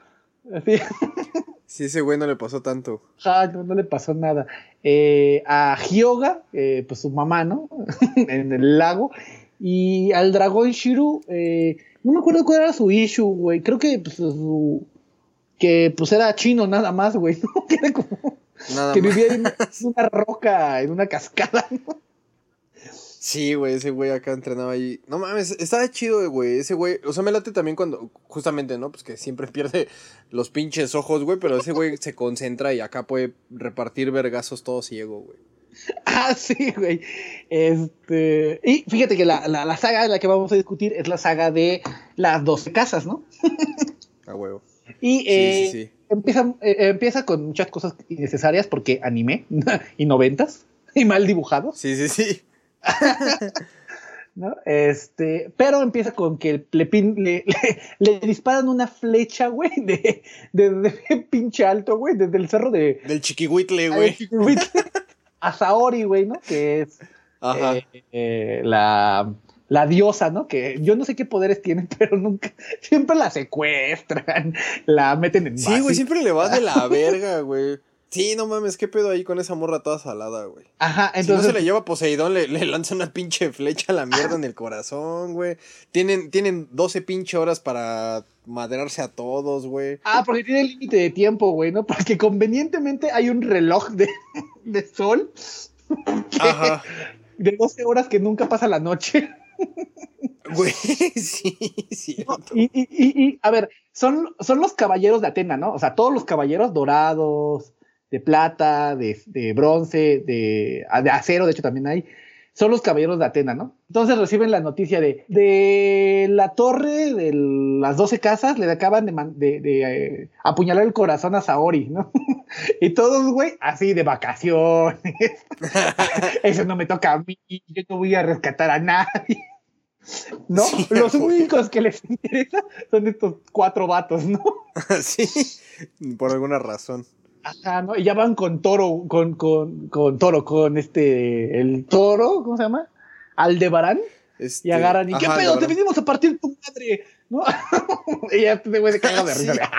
S1: Así, <laughs>
S2: Sí, ese güey no le pasó tanto.
S1: ja, no, no le pasó nada. Eh, a Hyoga, eh, pues su mamá, ¿no? <laughs> en el lago. Y al dragón Shiru, eh, no me acuerdo cuál era su issue, güey. Creo que pues, su. Que pues era chino nada más, güey. ¿no? <laughs> Que era como.
S2: Nada
S1: que
S2: más.
S1: vivía en una roca, en una cascada. ¿no?
S2: Sí, güey, ese güey acá entrenaba ahí. No mames, estaba chido, güey. Ese güey, o sea, me late también cuando, justamente, ¿no? Pues que siempre <laughs> pierde los pinches ojos, güey, pero ese güey se concentra y acá puede repartir vergazos todo ciego, güey. <laughs>
S1: Ah, sí, güey. Este. Y fíjate que la, la, la saga de la que vamos a discutir es la saga de las 12 casas, ¿no?
S2: A huevo. <laughs>
S1: Y
S2: Sí,
S1: eh,
S2: sí, sí.
S1: Empieza, eh, empieza con muchas cosas innecesarias porque anime <laughs> y noventas y mal dibujados,
S2: Sí, sí, sí.
S1: ¿no? Este, pero empieza con que le, pin- le, le- le disparan una flecha, güey, de, de, de pinche alto, güey, desde el cerro de
S2: Del chiquihuitle, güey.
S1: A Saori, güey, ¿no? Que es
S2: Ajá.
S1: eh, eh, la, la diosa, ¿no? Que yo no sé qué poderes tiene, <laughs> pero nunca, siempre la secuestran, la meten en
S2: Sí, güey, siempre le va de la <laughs> verga, güey. Sí, no mames, qué pedo ahí con esa morra toda salada, güey.
S1: Ajá,
S2: si no
S1: entonces
S2: se le lleva Poseidón, le, le lanza una pinche flecha a la mierda en el corazón, güey. Tienen, tienen 12 pinche horas para maderarse a todos, güey.
S1: Ah, porque tiene límite de tiempo, güey, ¿no? Porque convenientemente hay un reloj de, de sol
S2: Ajá.
S1: de 12 horas que nunca pasa la noche.
S2: Güey, <laughs> sí, cierto.
S1: Y, y, y, y, a ver, son, son los caballeros de Atena, ¿no? O sea, todos los caballeros dorados, de plata, de, de bronce, de, ah, de acero, de hecho también hay, son los caballeros de Atena, ¿no? Entonces reciben la noticia de, de la torre de las 12 casas, le acaban de, de, de, eh, apuñalar el corazón a Saori, ¿no? <laughs> y todos, güey, así de vacaciones. <laughs> Eso no me toca a mí, yo no voy a rescatar a nadie. <laughs> ¿No?
S2: Sí,
S1: Los
S2: güey.
S1: únicos que les interesa son estos cuatro vatos, ¿no?
S2: sí, por alguna razón.
S1: Ajá, ¿no? Y ya van con toro, con, con, con toro, con este, el toro, ¿cómo se llama? Aldebarán,
S2: Este,
S1: y agarran, ¿y qué pedo? Te venimos a partir tu madre, ¿no? <laughs> y ya este güey se caga de <laughs> risa.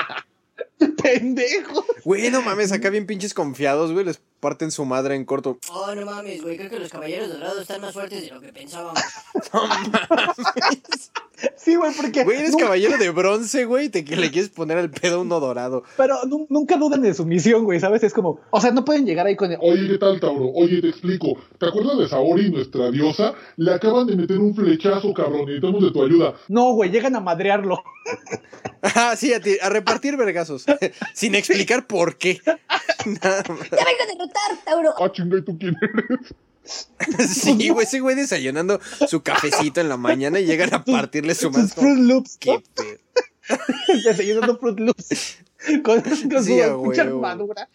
S1: De, <laughs> Pendejo.
S2: Güey, no mames, acá bien pinches confiados, güey, les parten su madre en corto.
S6: Oh, no mames, güey. Creo que los caballeros dorados están más fuertes de lo que pensábamos. <laughs>
S2: No mames.
S1: Sí, güey, porque.
S2: Güey, eres
S1: nunca-
S2: caballero de bronce, güey, te que le quieres poner al pedo a uno dorado.
S1: Pero nu- nunca dudan de su misión, güey, ¿sabes? Es como, o sea, no pueden llegar ahí con el,
S4: Oye, ¿qué tal, Tauro? Oye, te explico. ¿Te acuerdas de Saori, nuestra diosa? Le acaban de meter un flechazo, cabrón. Necesitamos de tu ayuda.
S1: No, güey, llegan a madrearlo. <laughs>
S2: Ah, sí, a, ti- a repartir vergazos. <laughs> sin explicar por qué. <laughs> Nada más.
S5: ¡Te vengo a derrotar, Tauro!
S4: Ah, chinga, ¿y tú quién eres? <laughs>
S2: Sí, güey, ese güey desayunando su cafecito en la mañana y llegan a partirle su más.
S1: Fruit Loops.
S2: ¿Qué
S1: ¿no?
S2: pedo?
S1: Desayunando Fruit Loops. con, con
S2: Sí,
S1: su
S2: a
S1: pinche
S2: huevo.
S1: armadura.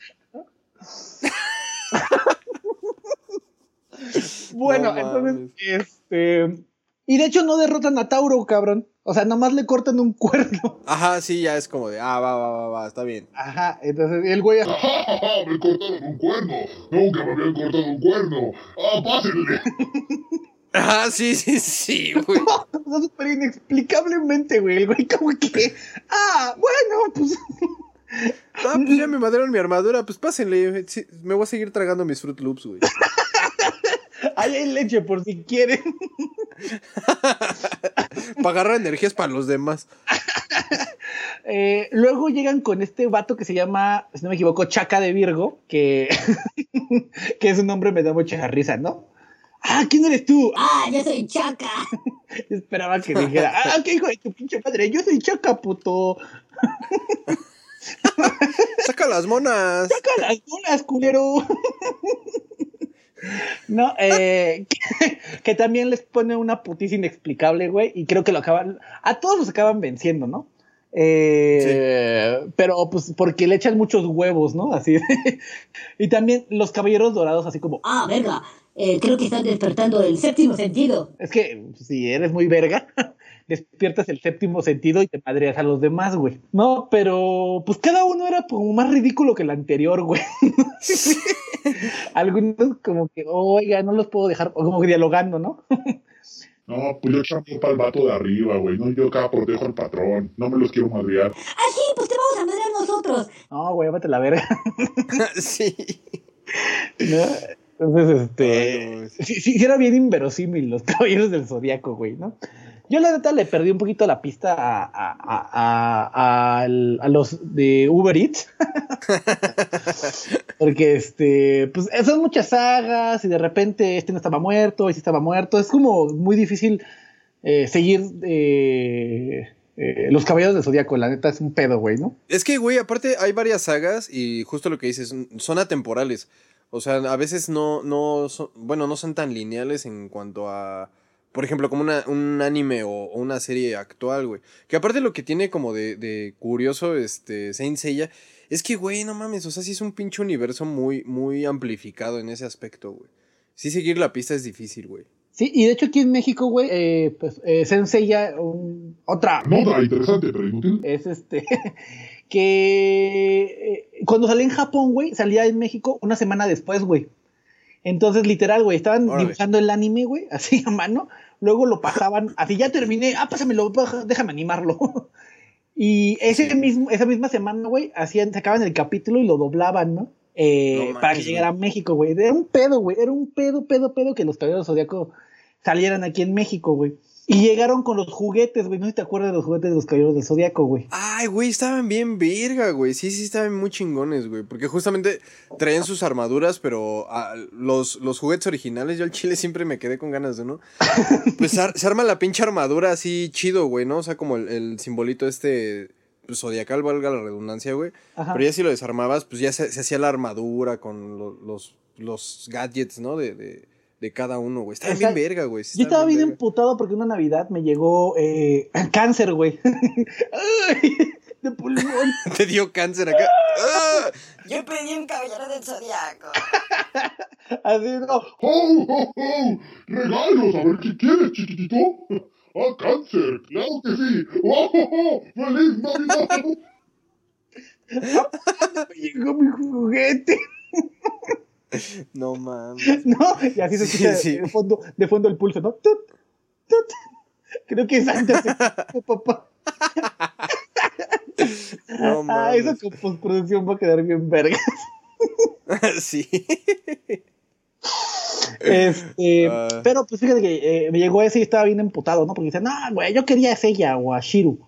S1: bueno,
S2: No
S1: entonces, este. Y de hecho no derrotan a Tauro, cabrón. O sea, nomás le cortan un <laughs> cuerno.
S2: Ajá, sí, ya es como de, ah, va, va, va, va, está bien.
S1: Ajá, entonces el güey.
S4: ¡Ja, ja, ja! ¡Me cortaron un cuerno! ¡Nunca me habían cortado un cuerno! ¡Ah, pásenle! <laughs>
S2: Ah, sí, sí, sí, güey. <laughs>
S1: O sea, súper inexplicablemente, güey. El güey, como que. Ah, bueno, pues.
S2: Ah, pues ya me madrearon mi armadura, pues pásenle. sí, me voy a seguir tragando mis Fruit Loops, güey.
S1: Ahí hay leche por si quieren. <laughs>
S2: Para agarrar energías para los demás. <laughs>
S1: Eh, luego llegan con este vato que se llama, si no me equivoco, Chaca de Virgo, que, <laughs> que es un nombre me da mucha risa, ¿no? Ah, ¿quién eres tú?
S5: Ah, yo soy Chaca.
S1: Esperaba que dijera, ah, qué hijo de tu pinche madre, yo soy Chaca, puto.
S2: Saca las monas.
S1: Saca las bolas, culero. No, eh, que, <laughs> que también les pone una putiza inexplicable, güey, y creo que lo acaban, a todos los acaban venciendo, ¿no? Eh, Pero pues porque le echan muchos huevos, ¿no? Así. de- <laughs> y también los caballeros dorados, así como,
S5: Ah, verga. Eh, creo que están despertando el séptimo sentido.
S1: es que si eres muy verga, <laughs> despiertas el séptimo sentido y te madreas a los demás, güey. No, pero pues cada uno era como más ridículo que el anterior, güey. <laughs> Algunos como que, oiga, no los puedo dejar, como que dialogando, ¿no? <laughs>
S4: No, pues yo chamo para el vato de arriba, güey. No, yo acá protejo al patrón. No me los quiero madrear.
S5: Ah, sí, pues te vamos a madrear nosotros.
S1: No, güey, vete a la verga. <laughs>
S2: sí.
S1: ¿no? Entonces, este.
S2: Ay, no,
S1: sí, sí, sí era bien inverosímil los caballeros del zodiaco, güey, ¿no? Yo, la neta, le perdí un poquito la pista a, a, a, a- los de Uber Eats. <laughs> Porque, este, pues son muchas sagas y de repente este no estaba muerto, este estaba muerto. Es como muy difícil eh, seguir eh, eh, los caballeros del zodiaco. La neta es un pedo, güey, ¿no?
S2: Es que, güey, aparte hay varias sagas y justo lo que dices, son atemporales. O sea, a veces no, no son, bueno, no son tan lineales en cuanto a, por ejemplo, como una, un anime o, o una serie actual, güey. Que aparte lo que tiene como de, de curioso, este, Saint Seiya, es que, güey, no mames, o sea, sí es un pinche universo muy, muy amplificado en ese aspecto, güey. Sí seguir la pista es difícil, güey.
S1: Sí, y de hecho aquí en México, güey, eh, pues eh, Sensei ya, un- otra
S4: Nota interesante, pero inútil.
S1: es este <laughs> que eh, cuando salía en Japón, güey, salía en México una semana después, güey. Entonces, literal, güey, estaban
S2: Órale.
S1: dibujando el anime, güey, <laughs> así a mano, luego lo pasaban, así ya terminé, ah, pásamelo, déjame animarlo. <laughs> Y ese mismo, esa misma semana, güey, hacían, sacaban el capítulo y lo doblaban, ¿no? Eh,
S2: No
S1: para que llegara a México, güey. Era un pedo, güey. Era un pedo, pedo, pedo que los caballeros zodiaco salieran aquí en México, güey. Y llegaron con los juguetes, güey. No sé si te acuerdas de los juguetes de los caballeros del zodiaco, güey.
S2: Ay, güey, estaban bien verga, güey. Sí, sí, estaban muy chingones, güey. Porque justamente traían sus armaduras, pero ah, los, los juguetes originales, yo al chile siempre me quedé con ganas de uno. <laughs> Pues ar- se arma la pinche armadura así chido, güey, ¿no? O sea, como el, el simbolito este pues, zodiacal, valga la redundancia, güey.
S1: Ajá.
S2: Pero ya si lo desarmabas, pues ya se, se hacía la armadura con lo- los, los gadgets, ¿no? De, de, de cada uno, güey. Estaban bien verga, güey. sí
S1: Yo estaba bien emputado porque una Navidad me llegó eh, <laughs> cáncer, güey. <laughs> Ay, de pulmón. <laughs>
S2: Te dio cáncer acá. ¡Ah!
S6: Yo pedí un caballero del zodiaco.
S1: Así, no.
S4: ¡Oh, oh, oh! ¡Regalos! A ver, ¿qué quieres, chiquitito? ¡Ah, cáncer! ¡Claro que sí! ¡Oh, oh, oh! ¡Feliz Navidad!
S1: Me llegó mi juguete.
S2: No mames. <laughs>
S1: ¿No? Y así se
S2: Sí,
S1: escucha
S2: sí.
S1: De, fondo, de fondo el pulso, ¿no? Tut, tut. Creo que se papá.
S2: No
S1: Ah,
S2: mames.
S1: eso con postproducción va a quedar bien verga. <laughs>
S2: sí.
S1: Este,
S2: Ah.
S1: pero pues fíjate que eh, me llegó ese y estaba bien emputado, ¿no? Porque dice, no, güey, yo quería a Seiya o a Shiru.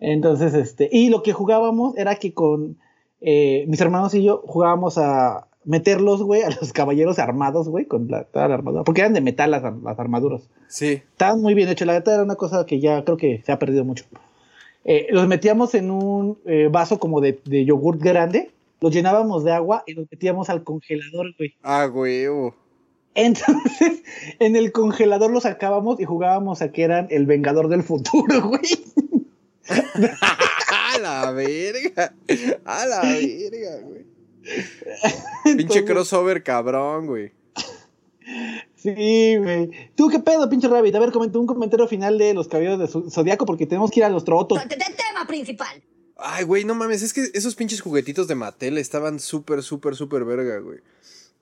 S1: Entonces, este, y lo que jugábamos era que con eh, mis hermanos y yo jugábamos a meterlos, güey, a los caballeros armados, güey, con la, toda la armadura. Porque eran de metal las, las armaduras.
S2: Sí.
S1: Estaban muy bien hechos. La neta era una cosa que ya creo que se ha perdido mucho. Eh, los metíamos en un eh, vaso como de, de yogurt grande, los llenábamos de agua y los metíamos al congelador, güey.
S2: Ah, huevo.
S1: Entonces, <laughs> en el congelador los sacábamos y jugábamos a que eran el Vengador del Futuro, <laughs> güey. <laughs>
S2: A la verga. A la verga, güey. <laughs> Pinche crossover cabrón, güey.
S1: Sí, güey. ¿Tú qué pedo, pinche Rabbit? A ver, comenta un comentario final de los caballeros de Zo- Zodiaco porque tenemos que ir a los trotos.
S5: T- t- Tema principal.
S2: Ay, güey, no mames, es que esos pinches juguetitos de Mattel estaban súper, súper, súper verga, güey.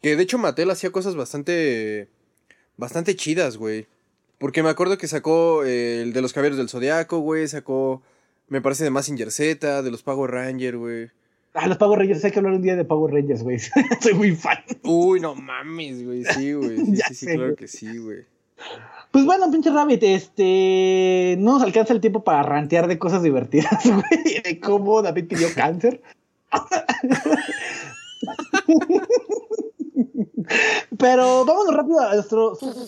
S2: Que de hecho Mattel hacía cosas bastante. bastante chidas, güey. Porque me acuerdo que sacó eh, el de los caballeros del Zodiaco, güey. Sacó, me parece, de Massinger Z, de los Power Ranger, güey.
S1: Ah, los Power Rangers. Hay que hablar un día de Power Rangers, güey. <laughs> Soy muy fan.
S2: Uy, no mames, güey. Sí, güey. <laughs> Sí,
S1: Ya
S2: sí, sí,
S1: sé,
S2: claro que sí, güey.
S1: Pues bueno, pinche Rabbit, este. No nos alcanza el tiempo para rantear de cosas divertidas, <laughs> güey. De cómo David pidió cáncer. Pero vámonos rápido a nuestro.
S5: Siguiente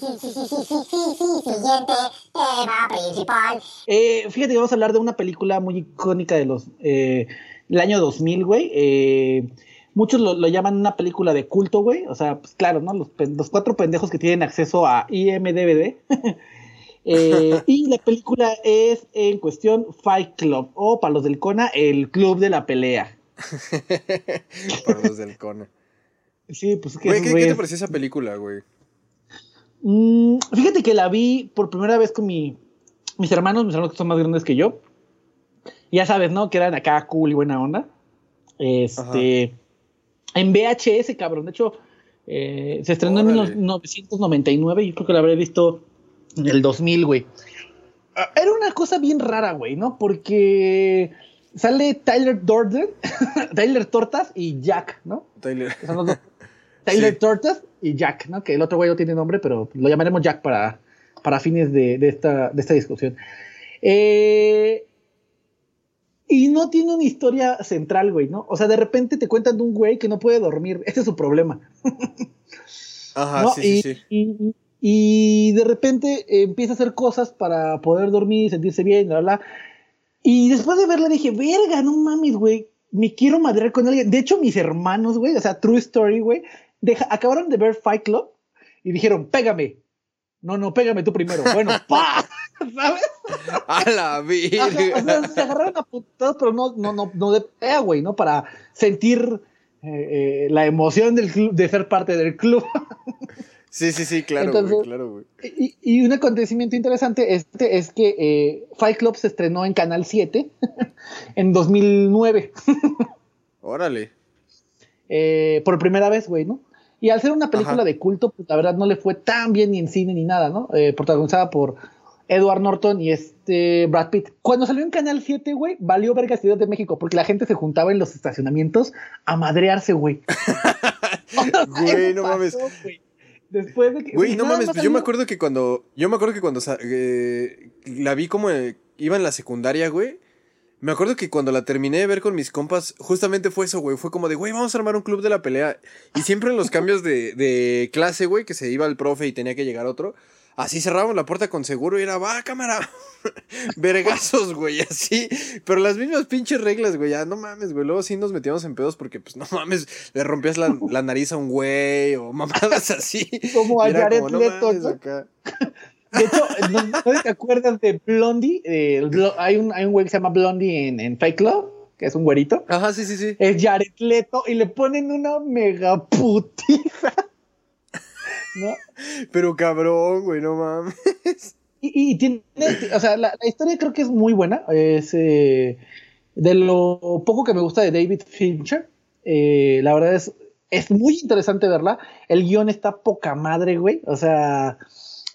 S5: tema principal.
S1: Eh, fíjate que vamos a hablar de una película muy icónica de los. Eh, del año 2000, güey. Eh, muchos lo, lo llaman una película de culto, güey. O sea, pues claro, ¿no? Los, cuatro pendejos que tienen acceso a IMDBD. <laughs> Eh, y la película es en cuestión Fight Club, o para los del Kona, el club de la pelea. <laughs>
S2: Para los del Kona.
S1: Sí, pues que
S2: Güey, ¿qué, qué te pareció esa película, güey?
S1: Mm, fíjate que la vi por primera vez con mi, mis hermanos, mis hermanos que son más grandes que yo. Ya sabes, ¿no? Que eran acá cool y buena onda. Este. En VHS, cabrón. De hecho, eh, se estrenó en
S2: Órale.
S1: 1999 y yo creo que la habré visto en el 2000, güey. Ah, Era una cosa bien rara, güey, ¿no? Porque sale Tyler Durden, <laughs> Tyler Tortas y Jack, ¿no?
S2: Tyler.
S1: son los dos. Tyler
S2: Sí.
S1: Tortas y Jack, ¿no? Que el otro güey no tiene nombre, pero lo llamaremos Jack para, para fines de, de esta, de esta discusión. Eh, y no tiene una historia central, güey, ¿no? O sea, de repente te cuentan de un güey que no puede dormir. Ese es su problema. <laughs>
S2: Ajá,
S1: ¿no?
S2: Sí, sí,
S1: y,
S2: sí.
S1: y- y de repente empieza a hacer cosas para poder dormir, sentirse bien, bla, bla. Y después de verla dije, verga, no mames, güey, me quiero madrear con alguien. De hecho, mis hermanos, güey, o sea, True Story, güey, acabaron de ver Fight Club y dijeron, pégame. No, no, pégame tú primero. Bueno, <laughs> pa, <laughs> ¿sabes?
S2: A la <laughs>
S1: o sea, se agarraron a putados, pero no, no, no, no de pea, güey, ¿no? Para sentir eh, eh, la emoción del club, de ser parte del club. <laughs>
S2: Sí, sí, sí, claro,
S1: Entonces-
S2: güey, claro, güey.
S1: Y, y un acontecimiento interesante este es que eh, Fight Club se estrenó en Canal 7 en 2009,
S2: Órale.
S1: eh, por primera vez, güey, ¿no? Y al ser una película
S2: Ajá.
S1: de culto, pues la verdad no le fue tan bien ni en cine ni nada, ¿no? Eh, protagonizada por Edward Norton y este Brad Pitt. Cuando salió en Canal 7, güey, valió verga Ciudad de México porque la gente se juntaba en los estacionamientos a madrearse, güey. <laughs>
S2: Güey, no
S1: Pasó,
S2: mames.
S1: güey. Después de que.
S2: Güey, no mames, yo me acuerdo que cuando. Yo me acuerdo que cuando eh, la vi como eh, iba en la secundaria, güey. Me acuerdo que cuando la terminé de ver con mis compas, justamente fue eso, güey. Fue como de, güey, vamos a armar un club de la pelea. Y siempre en los cambios de, de clase, güey, que se iba el profe y tenía que llegar otro, así cerrábamos la puerta con seguro y era, va, cámara. <laughs> Vergazos, güey, así. Pero las mismas pinches reglas, güey, ya no mames, güey. Luego sí nos metíamos en pedos porque, pues, <laughs> no mames, le rompías la, la nariz a un güey o mamadas así.
S1: Como a Jared
S2: como,
S1: Leto. De hecho, ¿no, no te acuerdas de Blondie? Eh, Blo- hay, un, hay un güey que se llama Blondie en, en Fight Club, que es un güerito.
S2: Ajá, sí, sí, sí.
S1: Es Jared Leto y le ponen una mega putiza. ¿No?
S2: Pero cabrón, güey, no mames.
S1: Y, y tiene, o sea, la, la historia creo que es muy buena. Es eh, de lo poco que me gusta de David Fincher. eh, la verdad es, es muy interesante verla. El guion está poca madre, güey. O sea,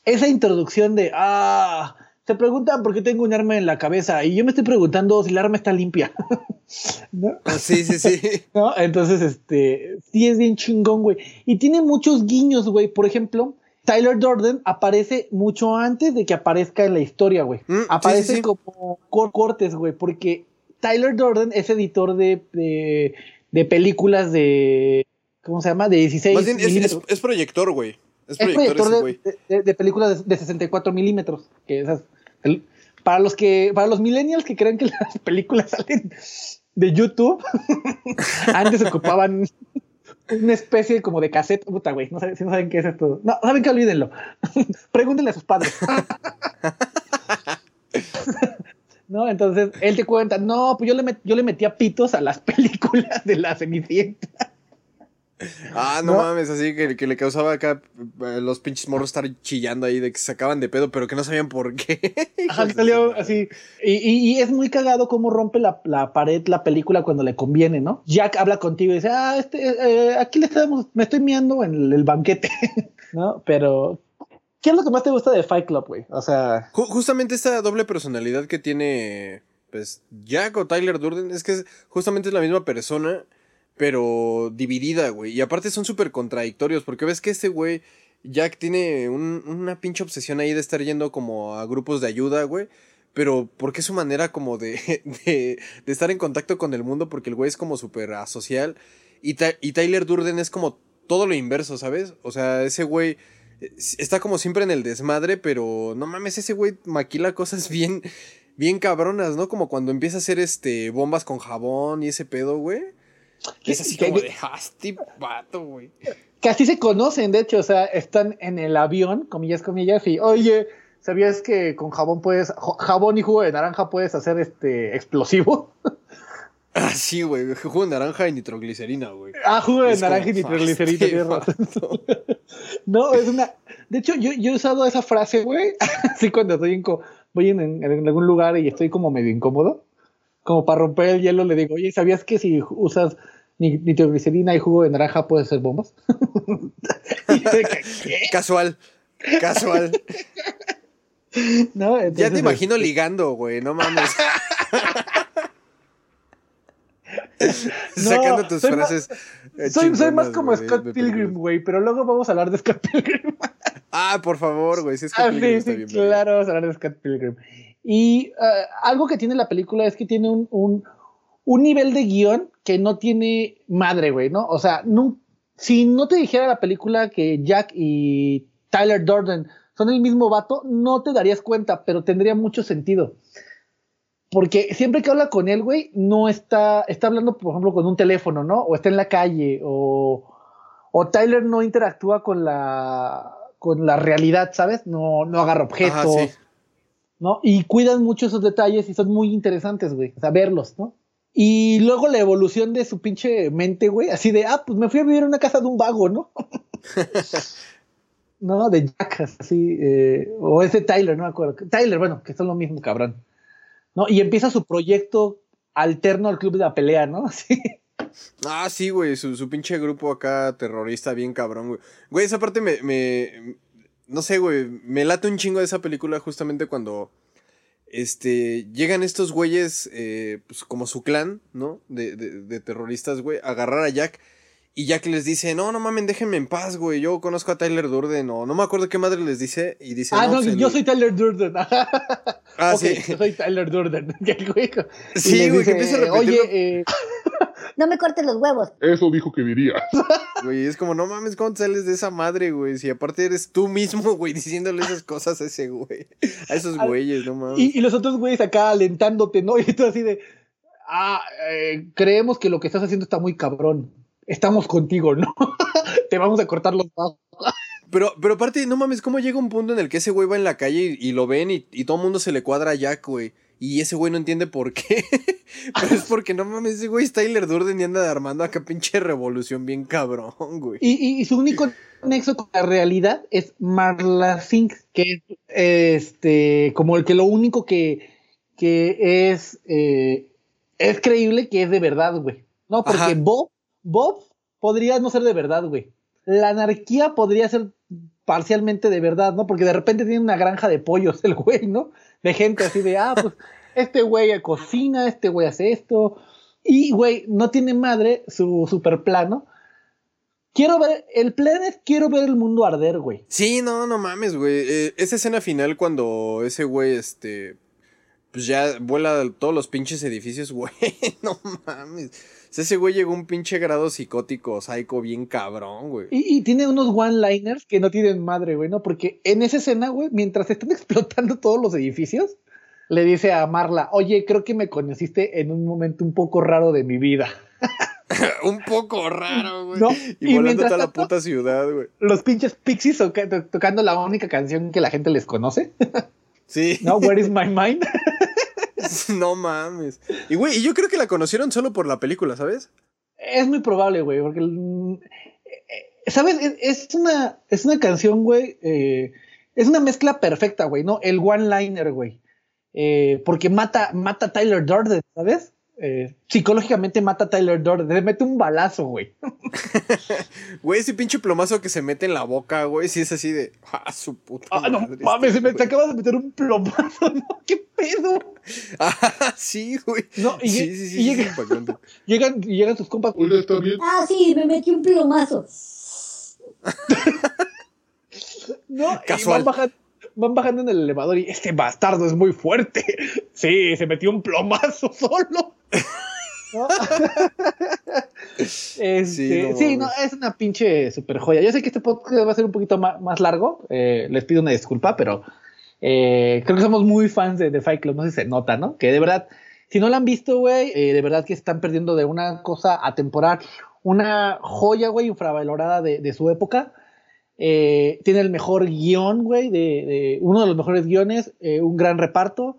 S1: esa introducción de, ah, se preguntan por qué tengo un arma en la cabeza y yo me estoy preguntando si el arma está limpia. <laughs> ¿No?
S2: Sí, sí, sí. <laughs>
S1: ¿no? Entonces, este, sí es bien chingón, güey. Y tiene muchos guiños, güey. Por ejemplo, Tyler Durden aparece mucho antes de que aparezca en la historia, güey.
S2: Mm,
S1: aparece
S2: sí, sí.
S1: como cor- cortes, güey, porque Tyler Durden es editor de, de, de películas de, ¿cómo se llama? De 16
S2: Más bien, es, es, es proyector, güey. Es
S1: Es
S2: proyector ese
S1: de,
S2: güey.
S1: de- películas de, de 64 milímetros. Que esas, para los que, para los millennials que creen que <laughs> las películas salen de YouTube, <laughs> antes ocupaban una especie como de cassette. Puta, güey, no saben, si no saben qué es esto. No, saben que olvídenlo. <laughs> Pregúntenle a sus padres. ¿no? Entonces él te cuenta, no, pues yo le, met- yo le metía pitos a las películas de la Cenicienta.
S2: Ah, no,
S1: ¿No?
S2: mames, así que, que le causaba acá eh, los pinches morros estar chillando ahí de que se sacaban de pedo, pero que no sabían por qué. <laughs>
S1: Ajá, que salió así. Y, y- y es muy cagado cómo rompe la, la pared la película cuando le conviene, ¿no? Jack habla contigo y dice, ah, este, eh, aquí le estamos, me estoy miando en el, el banquete, <laughs> ¿no? Pero, ¿qué es lo que más te gusta de Fight Club, güey? O sea,
S2: Ju- justamente esta doble personalidad que tiene, pues, Jack o Tyler Durden, es que es, justamente es la misma persona, pero dividida, güey. Y aparte son súper contradictorios, porque ves que este güey, Jack tiene un- una pinche obsesión ahí de estar yendo como a grupos de ayuda, güey. Pero porque es su manera como de, <laughs> de, de estar en contacto con el mundo, porque el güey es como súper asocial. Y, y Tyler Durden es como todo lo inverso, ¿sabes? O sea, ese güey eh, está como siempre en el desmadre, pero no mames, ese güey maquila cosas <laughs> bien, bien cabronas, ¿no? Como cuando empieza a hacer este bombas con jabón y ese pedo, güey.
S1: ¿Qué-
S2: Es así <laughs> como de, ah, este vato, güey.
S1: que así se conocen, de hecho, o sea, están en el avión, comillas, comillas, y, oye, ¿sabías que con jabón puedes, jabón y jugo de naranja puedes hacer este explosivo? <laughs>
S2: Ah, sí, güey, jugo de naranja y nitroglicerina, güey.
S1: Ah, jugo de
S2: Es como,
S1: naranja y nitroglicerina,
S2: "Este
S1: tienes razón.
S2: vato". <laughs>
S1: No, es una. De hecho, yo, yo he usado esa frase, güey. Así cuando estoy en, co- voy en algún lugar y estoy como medio incómodo. Como para romper el hielo, le digo, oye, ¿sabías que si usas ni- nitroglicerina y jugo de naranja puedes hacer bombas? <laughs> <laughs>
S2: Casual, casual.
S1: ¿No?
S2: Ya te imagino
S1: este,
S2: ligando, güey, no mames. <laughs> Sacando tus
S1: soy
S2: frases. eh,
S1: Soy, soy más como Scott Pilgrim, güey, pero luego vamos a hablar de Scott Pilgrim.
S2: Ah, por favor, güey, si
S1: Ah, sí, sí,
S2: bien.
S1: claro, vamos a hablar de Scott Pilgrim. Y eh, algo que tiene la película es que tiene un, un, un nivel de guion que no tiene madre, güey, ¿no? O sea, no, si no te dijera la película que Jack y Tyler Durden son el mismo vato, no te darías cuenta, pero tendría mucho sentido. Porque siempre que habla con él, güey, no está, está hablando, por ejemplo, con un teléfono, ¿no? O está en la calle, o, o Tyler no interactúa con la, con la realidad, ¿sabes? No, no agarra objetos,
S2: Ajá, sí.
S1: ¿No? Y cuidan mucho esos detalles y son muy interesantes, güey, o sea, verlos, ¿no? Y luego la evolución de su pinche mente, güey, así de, ah, pues me fui a vivir en una casa de un vago, ¿no? <laughs> no, de Jack, así, eh, o ese Tyler, no me acuerdo. Tyler, bueno, que son lo mismo, cabrón. ¿No? Y empieza su proyecto alterno al club de la pelea, ¿no? <laughs> Así.
S2: Ah, sí, güey, su, su pinche grupo acá terrorista bien cabrón, güey. Güey, esa parte me, me, no sé, güey, me late un chingo de esa película justamente cuando, este, llegan estos güeyes, eh, pues como su clan, ¿no? De, de, de terroristas, güey, a agarrar a Jack. Y Jack les dice, no, no mamen, déjenme en paz, güey. Yo conozco a Tyler Durden, o no me acuerdo qué madre les dice. Y dice,
S1: ah, no,
S2: pues, el-
S1: yo soy Tyler Durden. <laughs>
S2: Ah,
S1: Ok,
S2: sí.
S1: yo soy Tyler Durden. <laughs>
S2: Sí, güey, que empieza a repetirlo.
S1: Oye, eh, <laughs>
S5: No me cortes los huevos.
S4: Eso dijo que diría. <laughs>
S2: Güey, es como, no mames, ¿cómo te sales de esa madre, güey? Si aparte eres tú mismo, <laughs> güey, diciéndole esas cosas a ese güey. A esos
S1: Al-
S2: güeyes, no mames.
S1: y, y los otros güeyes acá alentándote, ¿no? <laughs> Y tú así de, ah, eh, creemos que lo que estás haciendo está muy cabrón. Estamos contigo, ¿no? Te vamos a cortar los brazos.
S2: Pero, pero aparte, no mames, ¿cómo llega un punto en el que ese güey va en la calle y, y lo ven y, y todo el mundo se le cuadra a Jack, güey? Y ese güey no entiende por qué. <laughs> pero es porque, no mames, ese güey es Tyler Durden y anda armando acá pinche revolución bien cabrón, güey.
S1: Y, y- y su único nexo con la realidad es Marla Singh, que es este, como el que lo único que, que es, eh, es creíble que es de verdad, güey. No, porque
S2: Ajá.
S1: Bob, Bob podría no ser de verdad, güey. La anarquía podría ser parcialmente de verdad, ¿no? Porque de repente tiene una granja de pollos <laughs> el güey, ¿no? De gente así de, ah, pues <laughs> este güey cocina, este güey hace esto. Y, güey, no tiene madre su super plano. Quiero ver, el plan es quiero ver el mundo arder, güey.
S2: Sí, no, no mames, güey. Eh, esa escena final cuando ese güey, este, pues ya vuela todos los pinches edificios, <laughs> güey. No mames. O sea, ese güey llegó a un pinche grado psicótico, psycho, bien cabrón, güey.
S1: Y, y tiene unos one-liners que no tienen madre, güey, ¿no? Porque en esa escena, güey, mientras están <laughs> explotando todos los edificios, le dice a Marla, oye, creo que me conociste en un momento un poco raro de mi vida. <laughs>
S2: un poco raro, güey.
S1: No,
S2: Y,
S1: y
S2: volando toda la puta ciudad, güey.
S1: Los pinches pixies toca- to- tocando la única canción que la gente les conoce,
S2: Sí.
S1: ¿no? Where is my mind? <laughs>
S2: no mames. Y güey, y yo creo que la conocieron solo por la película, ¿sabes?
S1: Es muy probable, güey, porque. eh, ¿Sabes? Es, es una, es una canción, güey. eh, es una mezcla perfecta, güey, ¿no? El one-liner, güey. Eh, porque mata, mata a Tyler Durden, ¿sabes? Eh, psicológicamente mata a Tyler Durden. Le mete un balazo, güey. <laughs>
S2: Güey, ese pinche plomazo que se mete en la boca, güey, sí es así de. ¡Ah, su puta!
S1: Ah, no
S2: madre,
S1: mames,
S2: este
S1: se me, te
S2: güey".
S1: acabas de meter un plomazo, <laughs> ¿no? ¿Qué pedo? <laughs>
S2: Ah, sí, güey.
S1: No, y-
S2: sí, sí, sí,
S1: y llega-. Llegan, y llegan sus compas.
S4: Oiga, está bien.
S5: Ah, sí, me metí un plomazo.
S1: No, y
S2: Casual.
S1: van bajando, van bajando en el elevador y este bastardo es muy fuerte. <laughs> Sí, se metió un plomazo <laughs> solo. ¿No? <laughs> Este,
S2: Sí,
S1: sí,
S2: no
S1: no,
S2: mames.
S1: es una pinche super joya. Yo sé que este podcast va a ser un poquito ma- más, largo. eh, les pido una disculpa, pero eh, creo que somos muy fans de, de Fight Club. No sé si se nota, ¿no? Que de verdad, si no la han visto, güey, eh, de verdad que están perdiendo de una cosa atemporal. Una joya, güey, infravalorada de, de su época. Eh, tiene el mejor guion, güey, de, uno de los mejores guiones, eh, un gran reparto.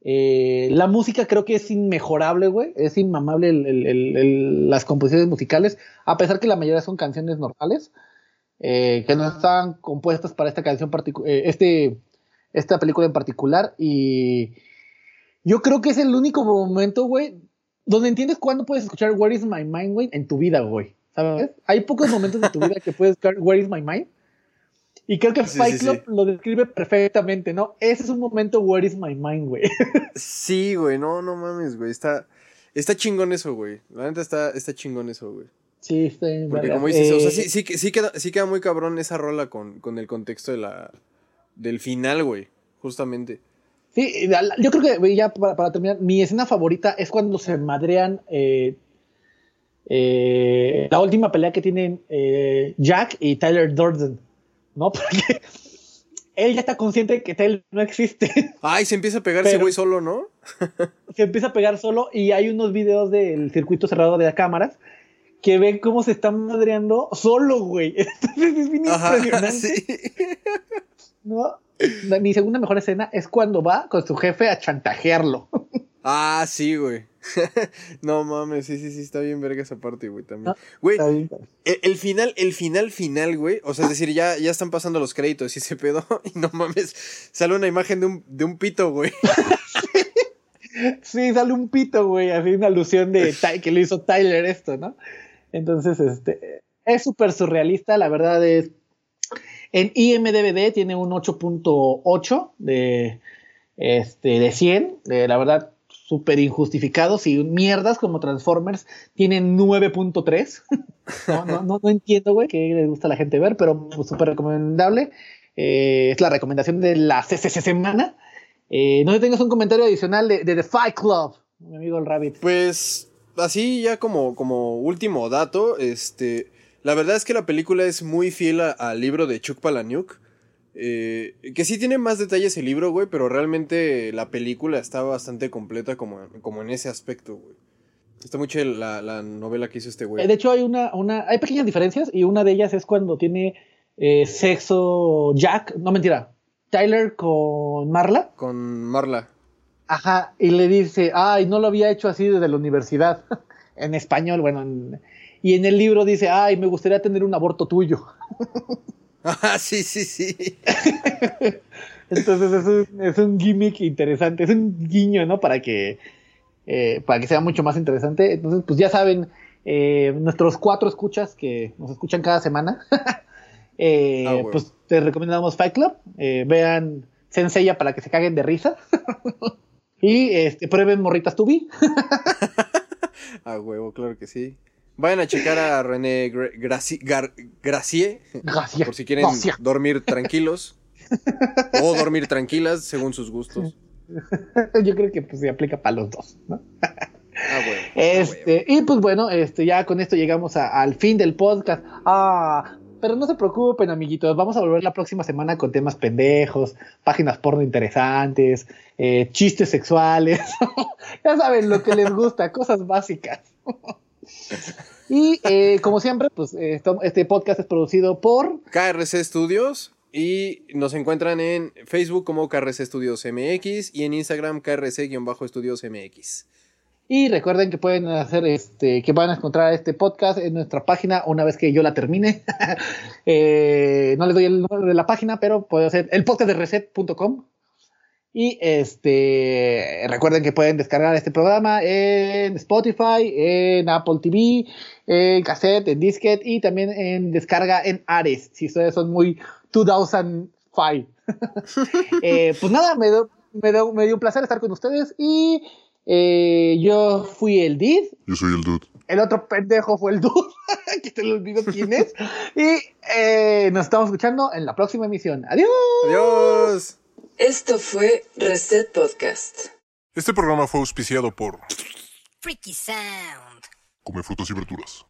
S1: Eh, la música creo que es inmejorable, güey. Es inmamable las composiciones musicales, a pesar que la mayoría son canciones normales, que no están compuestas para esta canción eh, este, esta película en particular. Y yo creo que es el único momento, güey, donde entiendes cuándo puedes escuchar Where is my mind, güey, en tu vida, güey. ¿Sabes? Hay pocos momentos de tu vida que puedes escuchar Where is my mind. Y creo que
S2: Sí,
S1: Fight Club
S2: sí.
S1: lo describe perfectamente, ¿no? Ese es un momento Where is my mind, güey. <laughs>
S2: Sí, güey, no, no mames, güey. Está, está chingón eso, güey. La neta está, está chingón eso, güey.
S1: Sí, está bien,
S2: Porque
S1: verga.
S2: como dices, o sea,
S1: Eh,
S2: sí, sí, sí, queda, sí queda muy cabrón esa rola con, con el contexto de la, del final, güey. Justamente.
S1: Sí, yo creo que güey, ya para, para terminar, mi escena favorita es cuando se madrean eh, eh, la última pelea que tienen Jack y Tyler Durden, ¿no? <laughs> Porque él ya está consciente de que Tyler no existe.
S2: Ay, se empieza a pegar ese güey solo, ¿no?
S1: se empieza a pegar solo y hay unos videos del circuito cerrado de las cámaras que ven cómo se están madreando solo, güey. <laughs> Entonces es bien
S2: Ajá,
S1: impresionante.
S2: sí.
S1: ¿no? Mi segunda mejor escena es cuando va con su jefe a chantajearlo.
S2: Ah, sí, güey. <laughs> no mames, sí, sí, sí, está bien verga esa parte, güey, también.
S1: Ah,
S2: Güey, el, el final, el final final, güey. O sea, es decir, ya, ya están pasando los créditos y ese pedo. <laughs> Y no mames, sale una imagen de un, de un pito, güey.
S1: Sí, sale un pito, güey, así una alusión de <laughs> que le hizo Tyler esto, ¿no? Entonces, este, es súper surrealista, la verdad es... En IMDBD tiene un 8.8 de, este, de 100, de, la verdad, súper injustificados y mierdas como Transformers tienen 9.3. <laughs> no, no, no, entiendo, güey, que les gusta a la gente ver, pero pues, súper recomendable. Eh, es la recomendación de la CCC semana. Eh, no sé tengas un comentario adicional de, The Fight Club, mi amigo el Rabbit.
S2: Pues así ya como, como último dato, este, la verdad es que la película es muy fiel al libro de Chuck Palahniuk. Eh, que sí tiene más detalles el libro, güey, pero realmente la película está bastante completa como, como en ese aspecto, güey. Está mucho la, la novela que hizo este
S1: Eh,
S2: güey.
S1: de hecho, hay una, una, hay pequeñas diferencias y una de ellas es cuando tiene eh, sexo Jack, no mentira, Tyler con Marla.
S2: Con Marla.
S1: Ajá, y le dice, ay, no lo había hecho así desde la universidad, <laughs> en español, bueno, en- y en el libro dice, ay, me gustaría tener un aborto tuyo. <laughs>
S2: Ah, sí, sí, sí.
S1: Entonces es un, es un gimmick interesante, es un guiño, ¿no? Para que, eh, para que sea mucho más interesante. Entonces, pues ya saben, eh, nuestros cuatro escuchas que nos escuchan cada semana, <laughs> eh,
S2: Ah,
S1: pues te recomendamos Fight Club. eh, vean Senseiya para que se caguen de risa. <laughs> y este, prueben Morritas Tubi.
S2: A <laughs> huevo, claro que sí. Vayan a checar a René Gracie. Por si quieren
S1: Gracias.
S2: dormir tranquilos. o dormir tranquilas, según sus gustos. <laughs>
S1: Yo creo que pues se aplica para los dos, ¿no?
S2: Ah, huevo. ah.
S1: Este, y pues bueno, este, ya con esto llegamos a- al fin del podcast. Ah, pero no se preocupen, amiguitos. Vamos a volver la próxima semana con temas pendejos, páginas porno interesantes, eh, chistes sexuales. <laughs> ya saben lo que les gusta, cosas básicas. <laughs> y eh, como siempre, pues eh, este podcast es producido por
S2: KRC Studios. Y nos encuentran en Facebook como KRC Studios MX y en Instagram KRC-Estudios MX.
S1: Y recuerden que pueden hacer este, que van a encontrar este podcast en nuestra página una vez que yo la termine. <laughs> Eh, no les doy el nombre de la página, pero puede ser el podcast de reset.com. Y este recuerden que pueden descargar este programa en Spotify, en Apple TV, en cassette, en disquete y también en descarga en Ares, si ustedes son muy 2005. <laughs> eh, pues nada, me, do- me, do- me dio un placer estar con ustedes y eh, yo fui el Did,
S4: Yo soy el dude.
S1: el otro pendejo fue el Dude, <laughs> que se le olvidó quién es. Y eh, nos estamos escuchando en la próxima emisión. Adiós.
S2: Adiós.
S3: Esto fue Reset Podcast.
S7: Este programa fue auspiciado por
S6: Freaky Sound.
S4: Come frutas y verduras.